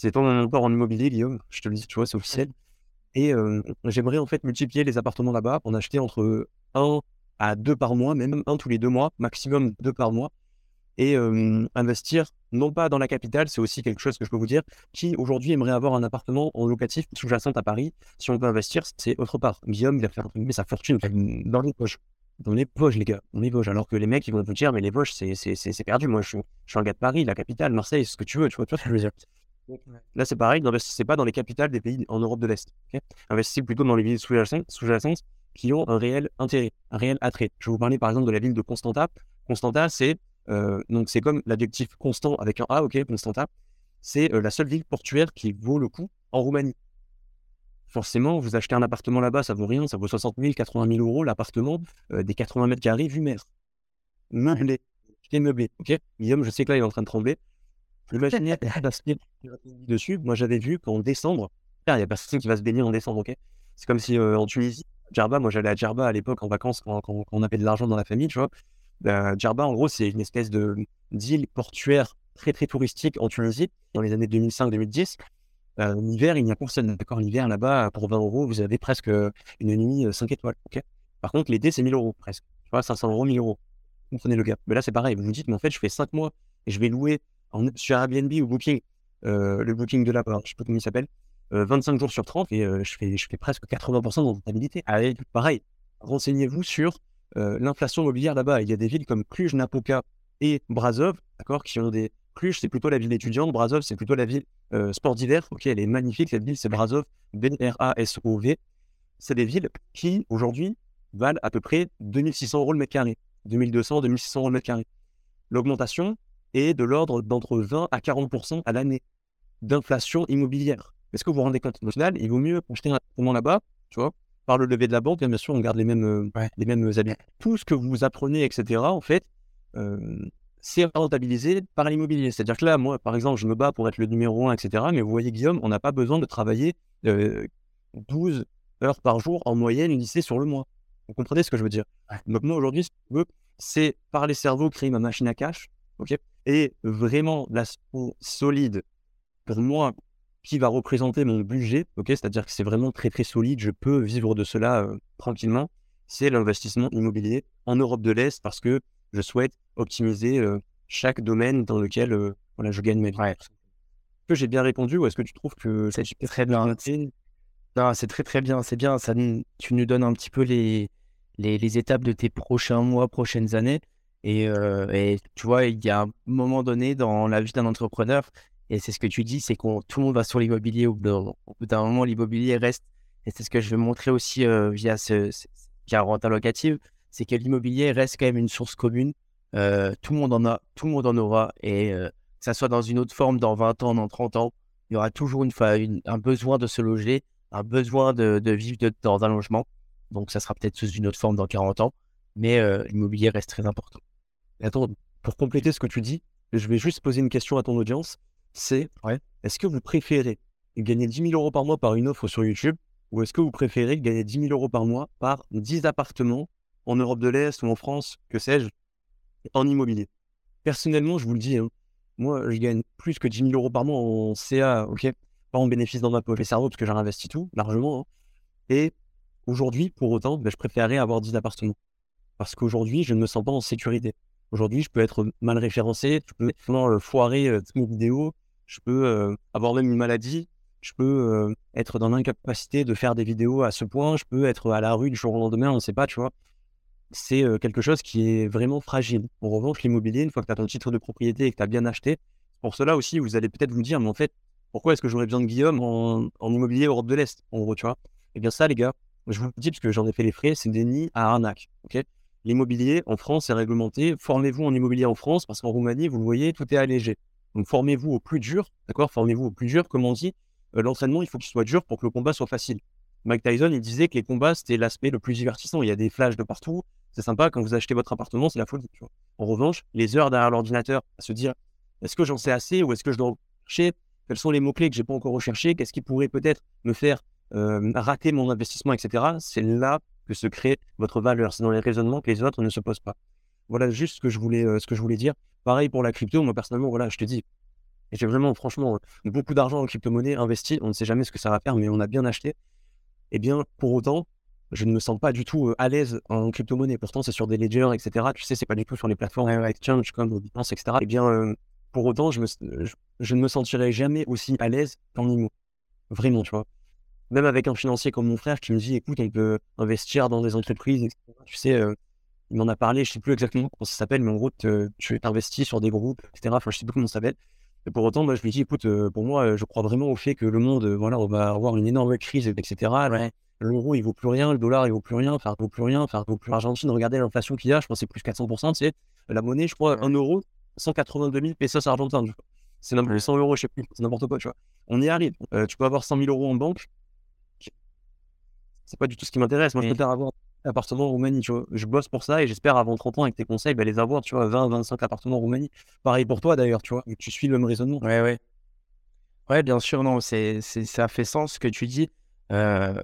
C'est ton encore en immobilier, Guillaume. Je te le dis, tu vois, c'est officiel. Et j'aimerais en fait multiplier les appartements là-bas, en acheter entre 1 à 2 par mois, même un tous les deux mois, maximum 2 par mois, et investir non pas dans la capitale, c'est aussi quelque chose que je peux vous dire, qui aujourd'hui aimerait avoir un appartement en locatif sous-jacent à Paris, si on peut investir, c'est autre part. Guillaume, il a fait sa fortune dans les poches dans les Vosges, les gars, dans les Vosges. Alors que les mecs, ils vont vous dire, mais les Vosges, c'est perdu. Moi, je suis, je suis, un gars de Paris, la capitale, Marseille, ce que tu veux, tu vois, tu vois ce je veux dire. Là, c'est pareil, n'investissez pas dans les capitales des pays en Europe de l'Est. Investissez plutôt dans les villes sous-jacentes qui ont un réel intérêt, un réel attrait. Je vais vous parler par exemple de la ville de Constanta. Constanta, c'est euh, donc c'est comme l'adjectif constant avec un A, ok, Constanta. C'est euh, la seule ville portuaire qui vaut le coup en Roumanie forcément, vous achetez un appartement là-bas, ça vaut rien, ça vaut 60 000, 80 000 euros l'appartement, euh, des 80 mètres carrés, vue mer. Meublé, meublé, ok Guillaume, je sais que là, il est en train de trembler. Imaginez dessus. Moi, j'avais vu qu'en décembre, il n'y a personne qui va se baigner en décembre, ok C'est comme si euh, en Tunisie, Djerba, moi j'allais à Djerba à l'époque en vacances quand, on avait de l'argent dans la famille, tu vois. Bah, Djerba, en gros, c'est une espèce de d'île portuaire très très touristique en Tunisie dans les années 2005-2010 en hiver, il n'y a personne. D'accord, l'hiver, là-bas, pour 20 euros, vous avez presque une nuit 5 étoiles. ok Par contre, l'été, c'est 1000 euros presque. Tu vois, 500 euros, 1000 euros. Vous prenez le gap. Mais là, c'est pareil. Vous vous dites, mais en fait, je fais 5 mois et je vais louer sur Airbnb ou Booking, le Booking de là-bas, je sais pas comment il s'appelle, 25 jours sur 30 et je, fais, je fais presque 80% de rentabilité. Pareil, renseignez-vous sur l'inflation immobilière là-bas. Il y a des villes comme Cluj, Napoca et Brazov, d'accord, qui ont des Cluj, c'est plutôt la ville étudiante. Brazov, c'est plutôt la ville sport d'hiver. Ok, elle est magnifique, cette ville, c'est Brazov, B-R-A-S-O-V. C'est des villes qui, aujourd'hui, valent à peu près 2600 euros le mètre carré. 2200, 2600 euros le mètre carré. L'augmentation est de l'ordre d'entre 20 à 40% à l'année d'inflation immobilière. Est-ce que vous vous rendez compte Au final, il vaut mieux acheter un appartement là-bas, tu vois, par le lever de la banque, bien sûr, on garde les mêmes, les mêmes habits. Tout ce que vous apprenez, etc., en fait, c'est rentabilisé par l'immobilier. C'est-à-dire que là, moi, par exemple, je me bats pour être le numéro un, etc. Mais vous voyez, Guillaume, on n'a pas besoin de travailler 12 heures par jour en moyenne lycée sur le mois. Vous comprenez ce que je veux dire? Donc moi, aujourd'hui, ce que je veux, c'est par les cerveaux créer ma machine à cash. ok? Et vraiment, la solide, pour moi, qui va représenter mon budget, ok c'est-à-dire que c'est vraiment très très solide, je peux vivre de cela tranquillement, c'est l'investissement immobilier en Europe de l'Est parce que je souhaite optimiser chaque domaine dans lequel voilà, je gagne mes vie. Est-ce que j'ai bien répondu ou est-ce que tu trouves que c'est très bien Non, c'est très très bien, c'est bien. Ça, tu nous donnes un petit peu les, les, étapes de tes prochains mois, prochaines années. Et, et, tu vois, il y a un moment donné dans la vie d'un entrepreneur, et c'est ce que tu dis, c'est que tout le monde va sur l'immobilier. Au bout d'un moment, l'immobilier reste. Et c'est ce que je veux montrer aussi via, ce, via Renta Locative c'est que l'immobilier reste quand même une source commune. Euh, tout le monde en a, tout le monde en aura. Et euh, que ça soit dans une autre forme dans 20 ans, dans 30 ans, il y aura toujours une, un besoin de se loger, un besoin de, vivre dans un logement. Donc ça sera peut-être sous une autre forme dans 40 ans. Mais euh, l'immobilier reste très important. Attends, pour compléter ce que tu dis, je vais juste poser une question à ton audience. C'est, est-ce que vous préférez gagner 10 000 euros par mois par une offre sur YouTube ou est-ce que vous préférez gagner 10 000 euros par mois par 10 appartements en Europe de l'Est ou en France, que sais-je, en immobilier? Personnellement, je vous le dis, hein, moi, je gagne plus que 10 000 euros par mois en CA, ok? Pas en bénéfice dans ma poche cerveau, parce que j'ai investi tout, largement. Hein. Et aujourd'hui, pour autant, ben, je préférerais avoir 10 appartements. Parce qu'aujourd'hui, je ne me sens pas en sécurité. Aujourd'hui, je peux être mal référencé, je peux vraiment foirer toutes mes vidéos, je peux avoir même une maladie, je peux être dans l'incapacité de faire des vidéos à ce point, je peux être à la rue du jour au lendemain, on ne sait pas, tu vois. C'est quelque chose qui est vraiment fragile. En revanche, l'immobilier, une fois que tu as ton titre de propriété et que tu as bien acheté, pour cela aussi, vous allez peut-être vous dire, mais en fait, pourquoi est-ce que j'aurais besoin de Guillaume en, immobilier Europe de l'Est, en gros, tu vois Eh bien, ça, les gars, je vous le dis parce que j'en ai fait les frais, c'est des nids à arnaque. ok L'immobilier en France est réglementé. Formez-vous en immobilier en France parce qu'en Roumanie, vous le voyez, tout est allégé. Donc, formez-vous au plus dur, d'accord? Formez-vous au plus dur, comme on dit. Euh, l'entraînement, il faut qu'il soit dur pour que le combat soit facile. Mike Tyson, il disait que les combats, c'était l'aspect le plus divertissant. Il y a des flashs de partout. C'est sympa. Quand vous achetez votre appartement, c'est la folie. En revanche, les heures derrière l'ordinateur, à se dire est-ce que j'en sais assez ou est-ce que je dois chercher? Quels sont les mots-clés que j'ai pas encore recherchés? Qu'est-ce qui pourrait peut-être me faire euh, rater mon investissement, etc. C'est là que se crée votre valeur. C'est dans les raisonnements que les autres ne se posent pas. Voilà juste ce que je voulais, euh, ce que je voulais dire. Pareil pour la crypto. Moi, personnellement, voilà, je te dis, j'ai vraiment, franchement, beaucoup d'argent en crypto-monnaie investi. On ne sait jamais ce que ça va faire, mais on a bien acheté. Eh bien, pour autant, je ne me sens pas du tout euh, à l'aise en crypto-monnaie. Pourtant, c'est sur des ledgers, etc. Tu sais, c'est pas du tout sur les plateformes exchange comme Binance, etc. Eh bien, pour autant, je, me, je, ne me sentirai jamais aussi à l'aise qu'en IMO. Vraiment, tu vois. Même avec un financier comme mon frère qui me dit, écoute, on peut investir dans des entreprises, etc. Tu sais, euh, il m'en a parlé, je sais plus exactement comment ça s'appelle, mais en gros, tu investis sur des groupes, etc. Enfin, je sais plus comment ça s'appelle. Et pour autant, moi, je lui dis, écoute, euh, pour moi, je crois vraiment au fait que le monde, voilà, on va avoir une énorme crise, etc. L'euro, il vaut plus rien, le dollar, il vaut plus rien, enfin, il vaut plus rien, enfin, il vaut plus l'Argentine. Regardez l'inflation qu'il y a, je pense que c'est plus 400%, tu sais. La monnaie, je crois, 1 euro, 182 000 pesos argentins. C'est n'importe 100 euros, je sais plus, c'est n'importe quoi, tu vois. On y arrive. Euh, tu peux avoir 100 000 euros en banque. C'est pas du tout ce qui m'intéresse. Moi, je préfère avoir un appartement en Roumanie, tu vois. Je bosse pour ça et j'espère avant 30 ans avec tes conseils, bah, les avoir, tu vois, 20, 25 appartements en Roumanie. Pareil pour toi d'ailleurs, tu vois. Tu suis le même raisonnement. Ouais, ouais. Ouais, bien sûr, non, c'est, ça fait sens ce que tu dis. Euh,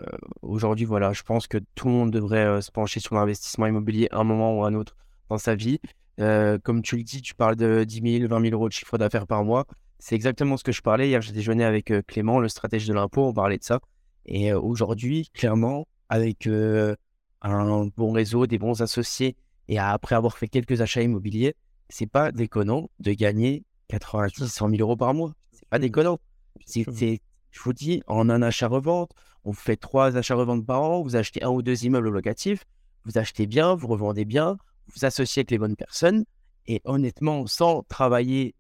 aujourd'hui, voilà, je pense que tout le monde devrait euh, se pencher sur l'investissement immobilier à un moment ou à un autre dans sa vie. Euh, comme tu le dis, tu parles de 10 000, 20 000 euros de chiffre d'affaires par mois. C'est exactement ce que je parlais. Hier, j'ai déjeuné avec Clément, le stratège de l'impôt, on parlait de ça. Et aujourd'hui, clairement, avec un bon réseau, des bons associés, et après avoir fait quelques achats immobiliers, c'est pas déconnant de gagner 90, 100 000 euros par mois. C'est pas déconnant. C'est, je vous dis, en un achat-revente, on fait trois achats-reventes par an, vous achetez un ou deux immeubles locatifs, vous achetez bien, vous revendez bien, vous associez avec les bonnes personnes et honnêtement, sans travailler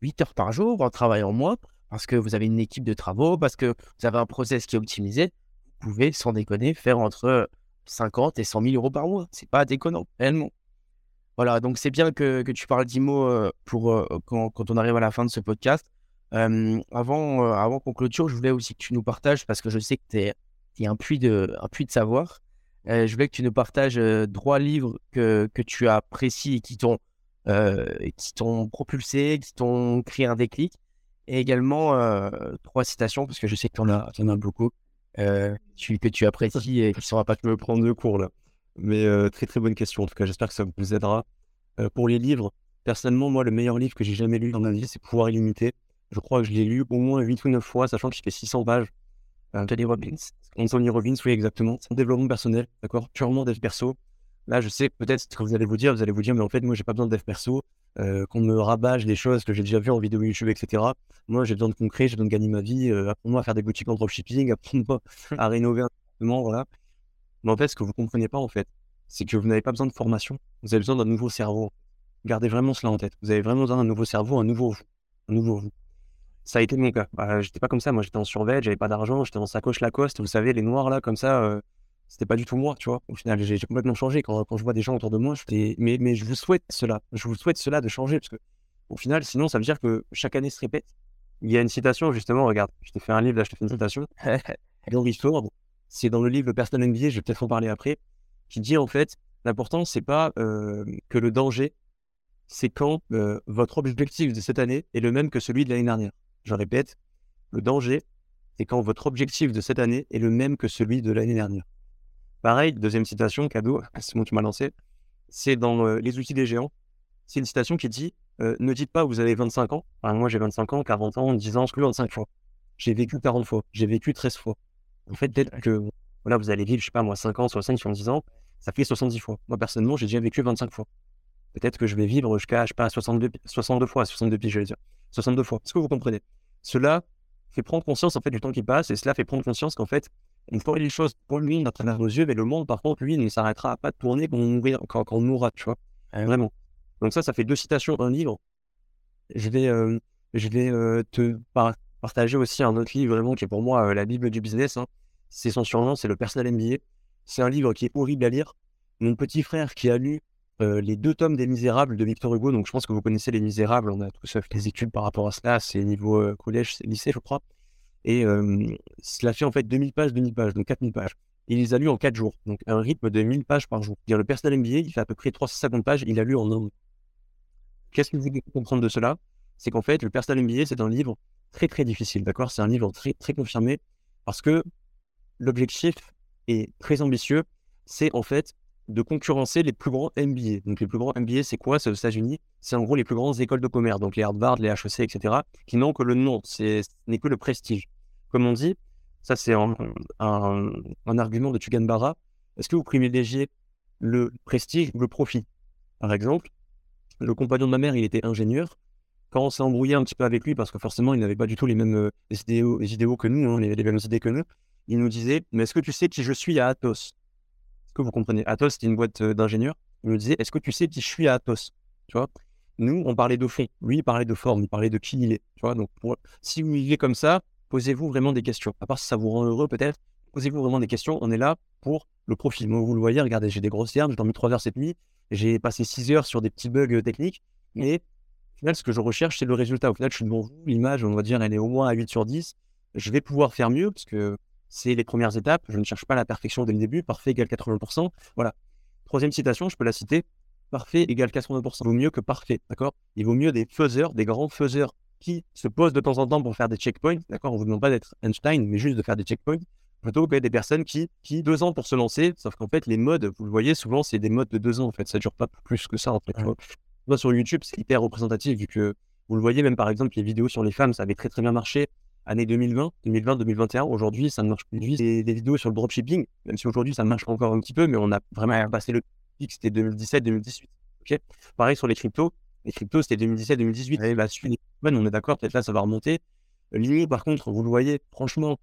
8 heures par jour, en travaillant moins, parce que vous avez une équipe de travaux, parce que vous avez un process qui est optimisé, vous pouvez, sans déconner, faire entre 50 et 100 000 euros par mois. C'est pas déconnant, réellement. Voilà, donc c'est bien que, tu parles d'IMO euh, pour euh, quand, on arrive à la fin de ce podcast. avant avant qu'on clôture, je voulais aussi que tu nous partages, parce que je sais que tu es, un, puits de, savoir. Euh, je voulais que tu nous partages euh, trois livres que, tu apprécies et qui t'ont euh, qui t'ont propulsé, qui t'ont créé un déclic. Et également trois citations, parce que je sais que tu en as, beaucoup, que tu apprécies et qui ne sera pas me prendre de cours là. Mais très très bonne question. En tout cas, j'espère que ça vous aidera. pour les livres, personnellement, moi, le meilleur livre que j'ai jamais lu dans ma vie, c'est Pouvoir illimité. Je crois que je l'ai lu au moins 8 ou 9 fois, sachant qu'il fait 600 pages. Anthony Robbins. Anthony Robbins, oui, exactement. C'est un développement personnel, d'accord Purement dev perso. Là, je sais peut-être ce que vous allez vous dire, vous allez vous dire, mais en fait, moi, j'ai pas besoin de dev perso, euh, qu'on me rabâche des choses que j'ai déjà vues en vidéo YouTube, etc. Moi, j'ai besoin de concret, j'ai besoin de gagner ma vie, euh, apprends-moi à faire des boutiques en dropshipping, apprends-moi à rénover un appartement, voilà. Mais en fait, ce que vous comprenez pas, en fait, c'est que vous n'avez pas besoin de formation, vous avez besoin d'un nouveau cerveau. Gardez vraiment cela en tête. Vous avez vraiment besoin d'un nouveau cerveau, un nouveau vous. Un nouveau vous. Ça a été mon cas. Bah, j'étais pas comme ça. Moi, j'étais en survêt, j'avais pas d'argent, j'étais en sacoche Lacoste. Vous savez, les noirs là, comme ça, euh, c'était pas du tout moi, tu vois. Au final, j'ai complètement changé. Quand, quand, je vois des gens autour de moi, je mais, mais je vous souhaite cela. Je vous souhaite cela de changer parce que, au final, sinon, ça veut dire que chaque année se répète. Il y a une citation, justement, regarde, je t'ai fait un livre, là, je t'ai fait une citation. <laughs> dans l'histoire, c'est dans le livre Le Personal MBA, je vais peut-être en parler après, qui dit en fait, l'important, c'est pas euh, que le danger, c'est quand euh, votre objectif de cette année est le même que celui de l'année dernière. Je répète, le danger, c'est quand votre objectif de cette année est le même que celui de l'année dernière. Pareil, deuxième citation, cadeau, <laughs> c'est moi qui m'a lancé, c'est dans euh, Les outils des géants. C'est une citation qui dit euh, Ne dites pas vous avez 25 ans. moi j'ai 25 ans, 40 ans, 10 ans, plus 25 fois. J'ai vécu 40 fois, j'ai vécu 13 fois. En fait, peut-être que voilà, vous allez vivre, je sais pas moi, 5 ans, 60, 70 ans, ça fait 70 fois. Moi personnellement, j'ai déjà vécu 25 fois. peut-être que je vais vivre jusqu'à, je sais pas, 62, 62 fois, 62 piges, je vais dire. 62 fois. Est-ce que vous comprenez? Cela fait prendre conscience, en fait, du temps qui passe, et cela fait prendre conscience qu'en fait, on fait les choses pour lui à travers nos yeux, mais le monde, par contre, lui, ne s'arrêtera pas de tourner quand on, quand, quand on mourra, tu vois. Vraiment. Donc ça, ça fait deux citations, un livre. Je vais, euh, je vais euh, te partager aussi un autre livre, vraiment, qui est pour moi euh, la Bible du business. Hein. C'est son surnom, c'est le Personal MBA. C'est un livre qui est horrible à lire. Mon petit frère qui a lu les deux tomes des Misérables de Victor Hugo, donc je pense que vous connaissez les Misérables, on a tous fait des études par rapport à cela, c'est niveau collège, lycée, je crois. Et cela fait en fait 2000 pages, 2000 pages, donc 4000 pages. Il les a lus en 4 jours, donc un rythme de 1000 pages par jour. Le Personal MBA, il fait à peu près 350 pages, il a lu en un Qu'est-ce que vous devez comprendre de cela? C'est qu'en fait, le Personal MBA, c'est un livre très très difficile, d'accord? C'est un livre très très confirmé parce que l'objectif est très ambitieux. C'est en fait de concurrencer les plus grands MBA. Donc les plus grands MBA, c'est quoi? C'est aux États-Unis. C'est en gros les plus grandes écoles de commerce, donc les Harvard, les HEC, etc., qui n'ont que le nom. Ce n'est que le prestige. Comme on dit, ça c'est un, argument de Tugan Barra. Est-ce que vous privilégiez le prestige ou le profit? Par exemple, le compagnon de ma mère, il était ingénieur. Quand on s'est embrouillé un petit peu avec lui, parce que forcément, il n'avait pas du tout les mêmes euh, idéaux, les que nous, hein, les, mêmes idées que nous, il nous disait Mais est-ce que tu sais qui je suis à Athos? Est-ce que vous comprenez? Athos, c'était une boîte euh, d'ingénieurs. Il nous disait Est-ce que tu sais qui je suis à Athos? Tu vois? Nous, on parlait de fond. Lui, il parlait de forme. Il parlait de qui il est. Tu vois? Donc, si vous vivez comme ça, posez-vous vraiment des questions. À part si ça vous rend heureux, peut-être, posez-vous vraiment des questions. On est là pour le profil. Moi, vous le voyez, regardez, j'ai des grosses herbes, j'ai dormi trois heures cette nuit. J'ai passé 6 heures sur des petits bugs techniques. Mais au final, ce que je recherche, c'est le résultat. Au final, je suis devant vous. L'image, on va dire, elle est au moins à 8 sur 10. Je vais pouvoir faire mieux parce que c'est les premières étapes. Je ne cherche pas la perfection dès le début. Parfait égale 80%. Voilà. Troisième citation, je peux la citer. Parfait égale 80%. Il vaut mieux que parfait. D'accord? Il vaut mieux des faiseurs, des grands faiseurs qui se posent de temps en temps pour faire des checkpoints. D'accord On ne vous demande pas d'être Einstein, mais juste de faire des checkpoints plutôt que des personnes qui, qui deux ans pour se lancer, sauf qu'en fait, les modes, vous le voyez, souvent, c'est des modes de deux ans, en fait, ça dure pas plus que ça, en fait. Moi, sur YouTube, c'est hyper représentatif, vu que vous le voyez, même par exemple, les vidéos sur les femmes, ça avait très très bien marché année 2020, 2020, 2021. Aujourd'hui, ça ne marche plus. Des, des vidéos sur le dropshipping, même si aujourd'hui, ça marche encore un petit peu, mais on a vraiment passé le pic, c'était 2017, 2018. ok Pareil sur les cryptos. Les cryptos, c'était 2017, 2018. Et la suite, on est d'accord, peut-être là, ça va remonter. L'IMO, par contre, vous le voyez, franchement,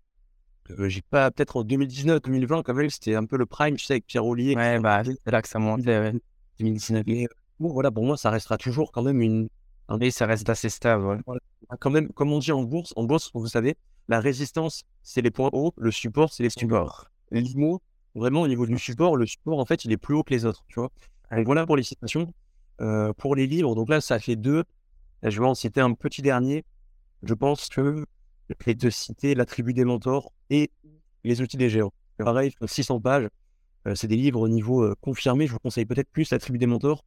j'ai pas, peut-être en 2019, 2020, quand même, c'était un peu le prime, tu sais, avec Pierre Ollier. Ouais, bah, c'est là que ça montait, 2019. bon, voilà, pour moi, ça restera toujours quand même une. Un... Et ça reste assez stable. Quand même, comme on dit en bourse, en bourse, vous savez, la résistance, c'est les points hauts, le support, c'est les supports. L'IMO, vraiment, au niveau du support, le support, en fait, il est plus haut que les autres, tu vois. Donc voilà pour les citations. Euh, pour les livres, donc là, ça fait deux. Je vais en citer un petit dernier. Je pense que je vais te citer La tribu des mentors et Les outils des géants. Pareil, 600 pages. Euh, c'est des livres au niveau euh, confirmé. Je vous conseille peut-être plus La tribu des mentors.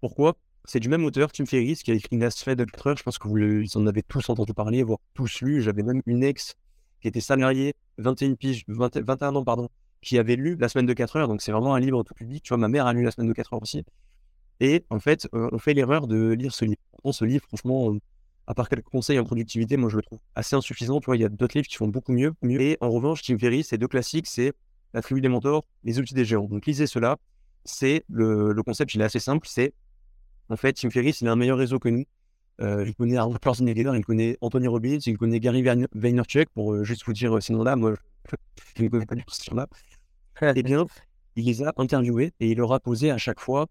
Pourquoi? C'est du même auteur, Tim Ferriss, qui a écrit Last Fed de 4 heures. Je pense que vous, en avez tous entendu parler, voire tous lu. J'avais même une ex qui était salariée, 21 piges, 21 ans, pardon, qui avait lu La semaine de 4 heures. Donc c'est vraiment un livre tout public. Tu vois, ma mère a lu La semaine de 4 heures aussi. Et en fait, on fait l'erreur de lire ce livre. ce livre, franchement, à part quelques conseils en productivité, moi je le trouve assez insuffisant. Tu vois, il y a d'autres livres qui font beaucoup mieux. mieux. Et en revanche, Tim Ferriss, c'est deux classiques, c'est La tribu des mentors, Les outils des géants. Donc lisez cela. C'est le, concept, il est assez simple. C'est en fait, Tim Ferriss, il a un meilleur réseau que nous. Euh, il connaît Arnold Schwarzenegger, il connaît Anthony Robbins, il connaît Gary Vaynerchuk, pour euh, juste vous dire euh, ces noms-là. Moi, je <laughs> ne connais pas du tout ces noms-là. Eh bien, il les a interviewés et il leur a posé à chaque fois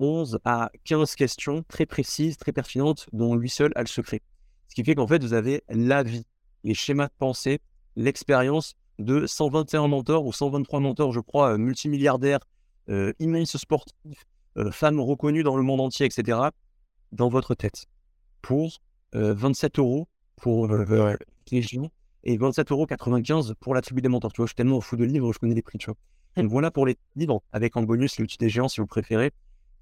11 à 15 questions très précises, très pertinentes, dont lui seul a le secret. Ce qui fait qu'en fait, vous avez la vie, les schémas de pensée, l'expérience de 121 mentors ou 123 mentors, je crois, euh, multimilliardaires, euh, immenses sportifs, euh, femmes reconnues dans le monde entier, etc., dans votre tête. Pour 27 euros pour les géants et 27,95 euros pour la tribu des mentors. Tu vois, je suis tellement fou de livres, je connais les prix, tu vois. Donc voilà pour les livres, avec en bonus l'outil des géants si vous préférez.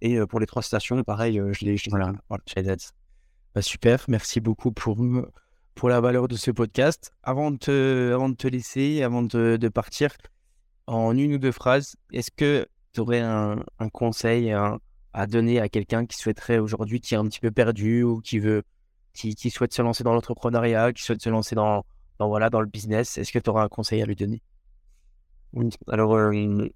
Et pour les trois stations, pareil, je les. Voilà, voilà. Bah, super, merci beaucoup pour, pour la valeur de ce podcast. Avant de te, avant de te laisser, avant de, de partir, en une ou deux phrases, est-ce que tu aurais un, un conseil à donner à quelqu'un qui souhaiterait aujourd'hui, qui est un petit peu perdu ou qui veut, qui, qui souhaite se lancer dans l'entrepreneuriat, qui souhaite se lancer dans, dans, voilà, dans le business? Est-ce que tu auras un conseil à lui donner? Oui, alors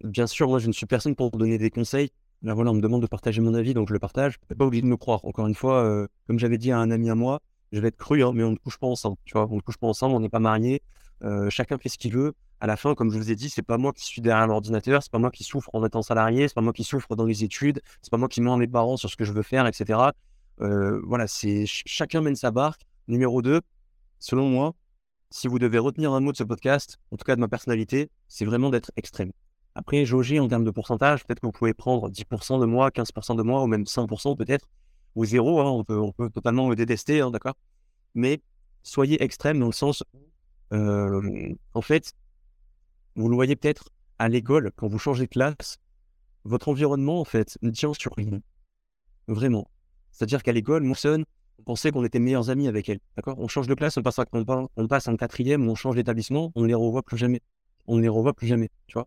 bien sûr, moi je ne suis personne pour donner des conseils. Là, voilà, on me demande de partager mon avis, donc je le partage. Pas obligé de me croire. Encore une fois, euh, comme j'avais dit à un ami à moi, je vais être cru, hein, mais on ne couche pas ensemble. Tu vois, on ne couche pas ensemble, on n'est pas mariés. Euh, chacun fait ce qu'il veut. À la fin, comme je vous ai dit, c'est pas moi qui suis derrière l'ordinateur, c'est pas moi qui souffre en étant salarié, c'est pas moi qui souffre dans les études, c'est pas moi qui mets mes parents sur ce que je veux faire, etc. Euh, voilà, c'est chacun mène sa barque. Numéro 2, selon moi, si vous devez retenir un mot de ce podcast, en tout cas de ma personnalité, c'est vraiment d'être extrême. Après, jauger en termes de pourcentage, peut-être que vous pouvez prendre 10% de moi, 15% de moi, ou même 5% peut-être, ou zéro, hein, on, peut, totalement me détester, hein, d'accord Mais soyez extrême dans le sens où, euh, en fait, vous le voyez peut-être à l'école, quand vous changez de classe, votre environnement, en fait, ne tient sur rien. Vraiment. C'est-à-dire qu'à l'école, mon son, on pensait qu'on était meilleurs amis avec elle. D'accord On change de classe, on passe, on passe en quatrième, on change d'établissement, on ne les revoit plus jamais. On ne les revoit plus jamais. Tu vois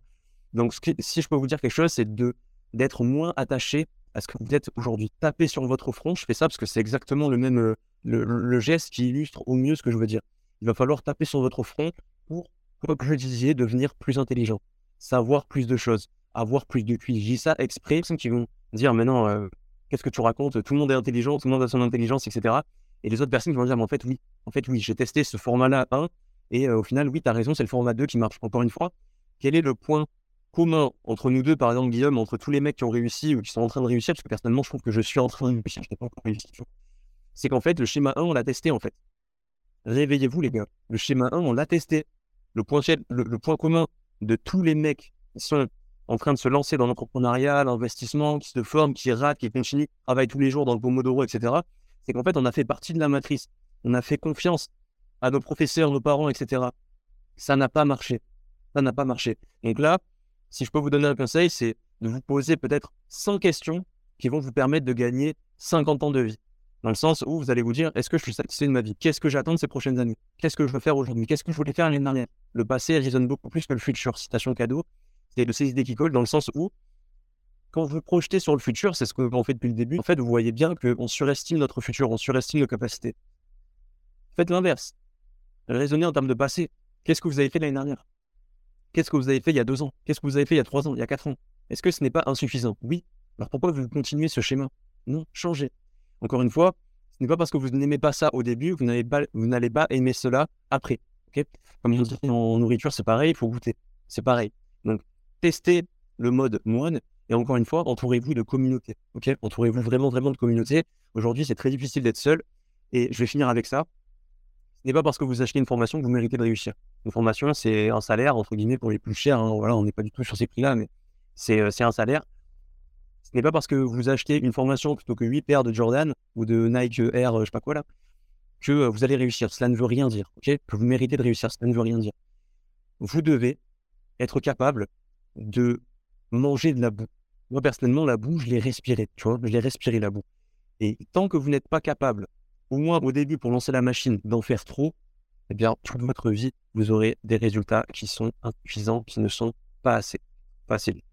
Donc, si je peux vous dire quelque chose, c'est de d'être moins attaché à ce que vous êtes aujourd'hui. Taper sur votre front, je fais ça parce que c'est exactement le même euh, le, geste qui illustre au mieux ce que je veux dire. Il va falloir taper sur votre front pour, comme je disais, devenir plus intelligent, savoir plus de choses, avoir plus de QI. J'ai ça exprès, personnes qui vont dire maintenant, euh, qu'est-ce que tu racontes? Tout le monde est intelligent, tout le monde a son intelligence, etc. Et les autres personnes vont dire, mais en fait, oui, en fait, oui, j'ai testé ce format-là 1, et euh, au final, oui, tu as raison, c'est le format 2 qui marche. Encore une fois, quel est le point commun entre nous deux, par exemple, Guillaume, entre tous les mecs qui ont réussi ou qui sont en train de réussir, parce que personnellement, je trouve que je suis en train de réussir, je n'ai pas encore réussi. C'est qu'en fait, le schéma 1, on l'a testé, en fait. Réveillez-vous, les gars. Le schéma 1, on l'a testé. Le point, le point commun de tous les mecs qui sont en train de se lancer dans l'entrepreneuriat, l'investissement, qui se forment, qui ratent, qui continuent, travaillent tous les jours dans le Pomodoro, etc., c'est qu'en fait, on a fait partie de la matrice. On a fait confiance à nos professeurs, nos parents, etc. Ça n'a pas marché. Ça n'a pas marché. Donc là, si je peux vous donner un conseil, c'est de vous poser peut-être 100 questions qui vont vous permettre de gagner 50 ans de vie. Dans le sens où vous allez vous dire, est-ce que je suis satisfait de ma vie? Qu'est-ce que j'attends de ces prochaines années? Qu'est-ce que je veux faire aujourd'hui? Qu'est-ce que je voulais faire l'année dernière? Le passé résonne beaucoup plus que le futur. Citation cadeau c'est de ces idées qui collent dans le sens où, quand vous projetez sur le futur, c'est ce qu'on fait depuis le début, en fait, vous voyez bien qu'on surestime notre futur, on surestime nos capacités. Faites l'inverse. Raisonnez en termes de passé. Qu'est-ce que vous avez fait l'année dernière? Qu'est-ce que vous avez fait il y a deux ans? Qu'est-ce que vous avez fait il y a trois ans, il y a quatre ans? Est-ce que ce n'est pas insuffisant? Oui. Alors pourquoi vous continuez ce schéma? Non, changez. Encore une fois, ce n'est pas parce que vous n'aimez pas ça au début que vous n'allez pas, aimer cela après. Comme on dit en nourriture, c'est pareil, il faut goûter. C'est pareil. Donc, testez le mode moine. Et encore une fois, entourez-vous de communauté. Ok? Entourez-vous vraiment, vraiment de communauté. Aujourd'hui, c'est très difficile d'être seul. Et je vais finir avec ça. Ce n'est pas parce que vous achetez une formation que vous méritez de réussir. Une formation, c'est un salaire, entre guillemets, pour les plus chers. Hein. Voilà, on n'est pas du tout sur ces prix-là, mais euh, c'est un salaire. Ce n'est pas parce que vous achetez une formation plutôt que 8 paires de Jordan ou de Nike Air, euh, je sais pas quoi là, que euh, vous allez réussir. Cela ne veut rien dire. ok? Que vous méritez de réussir, cela ne veut rien dire. Vous devez être capable de manger de la boue. Moi, personnellement, la boue, je l'ai respirée, tu vois, je l'ai respiré la boue. Et tant que vous n'êtes pas capable, au moins au début, pour lancer la machine, d'en faire trop, eh bien, toute votre vie, vous aurez des résultats qui sont insuffisants, qui ne sont pas assez. Assez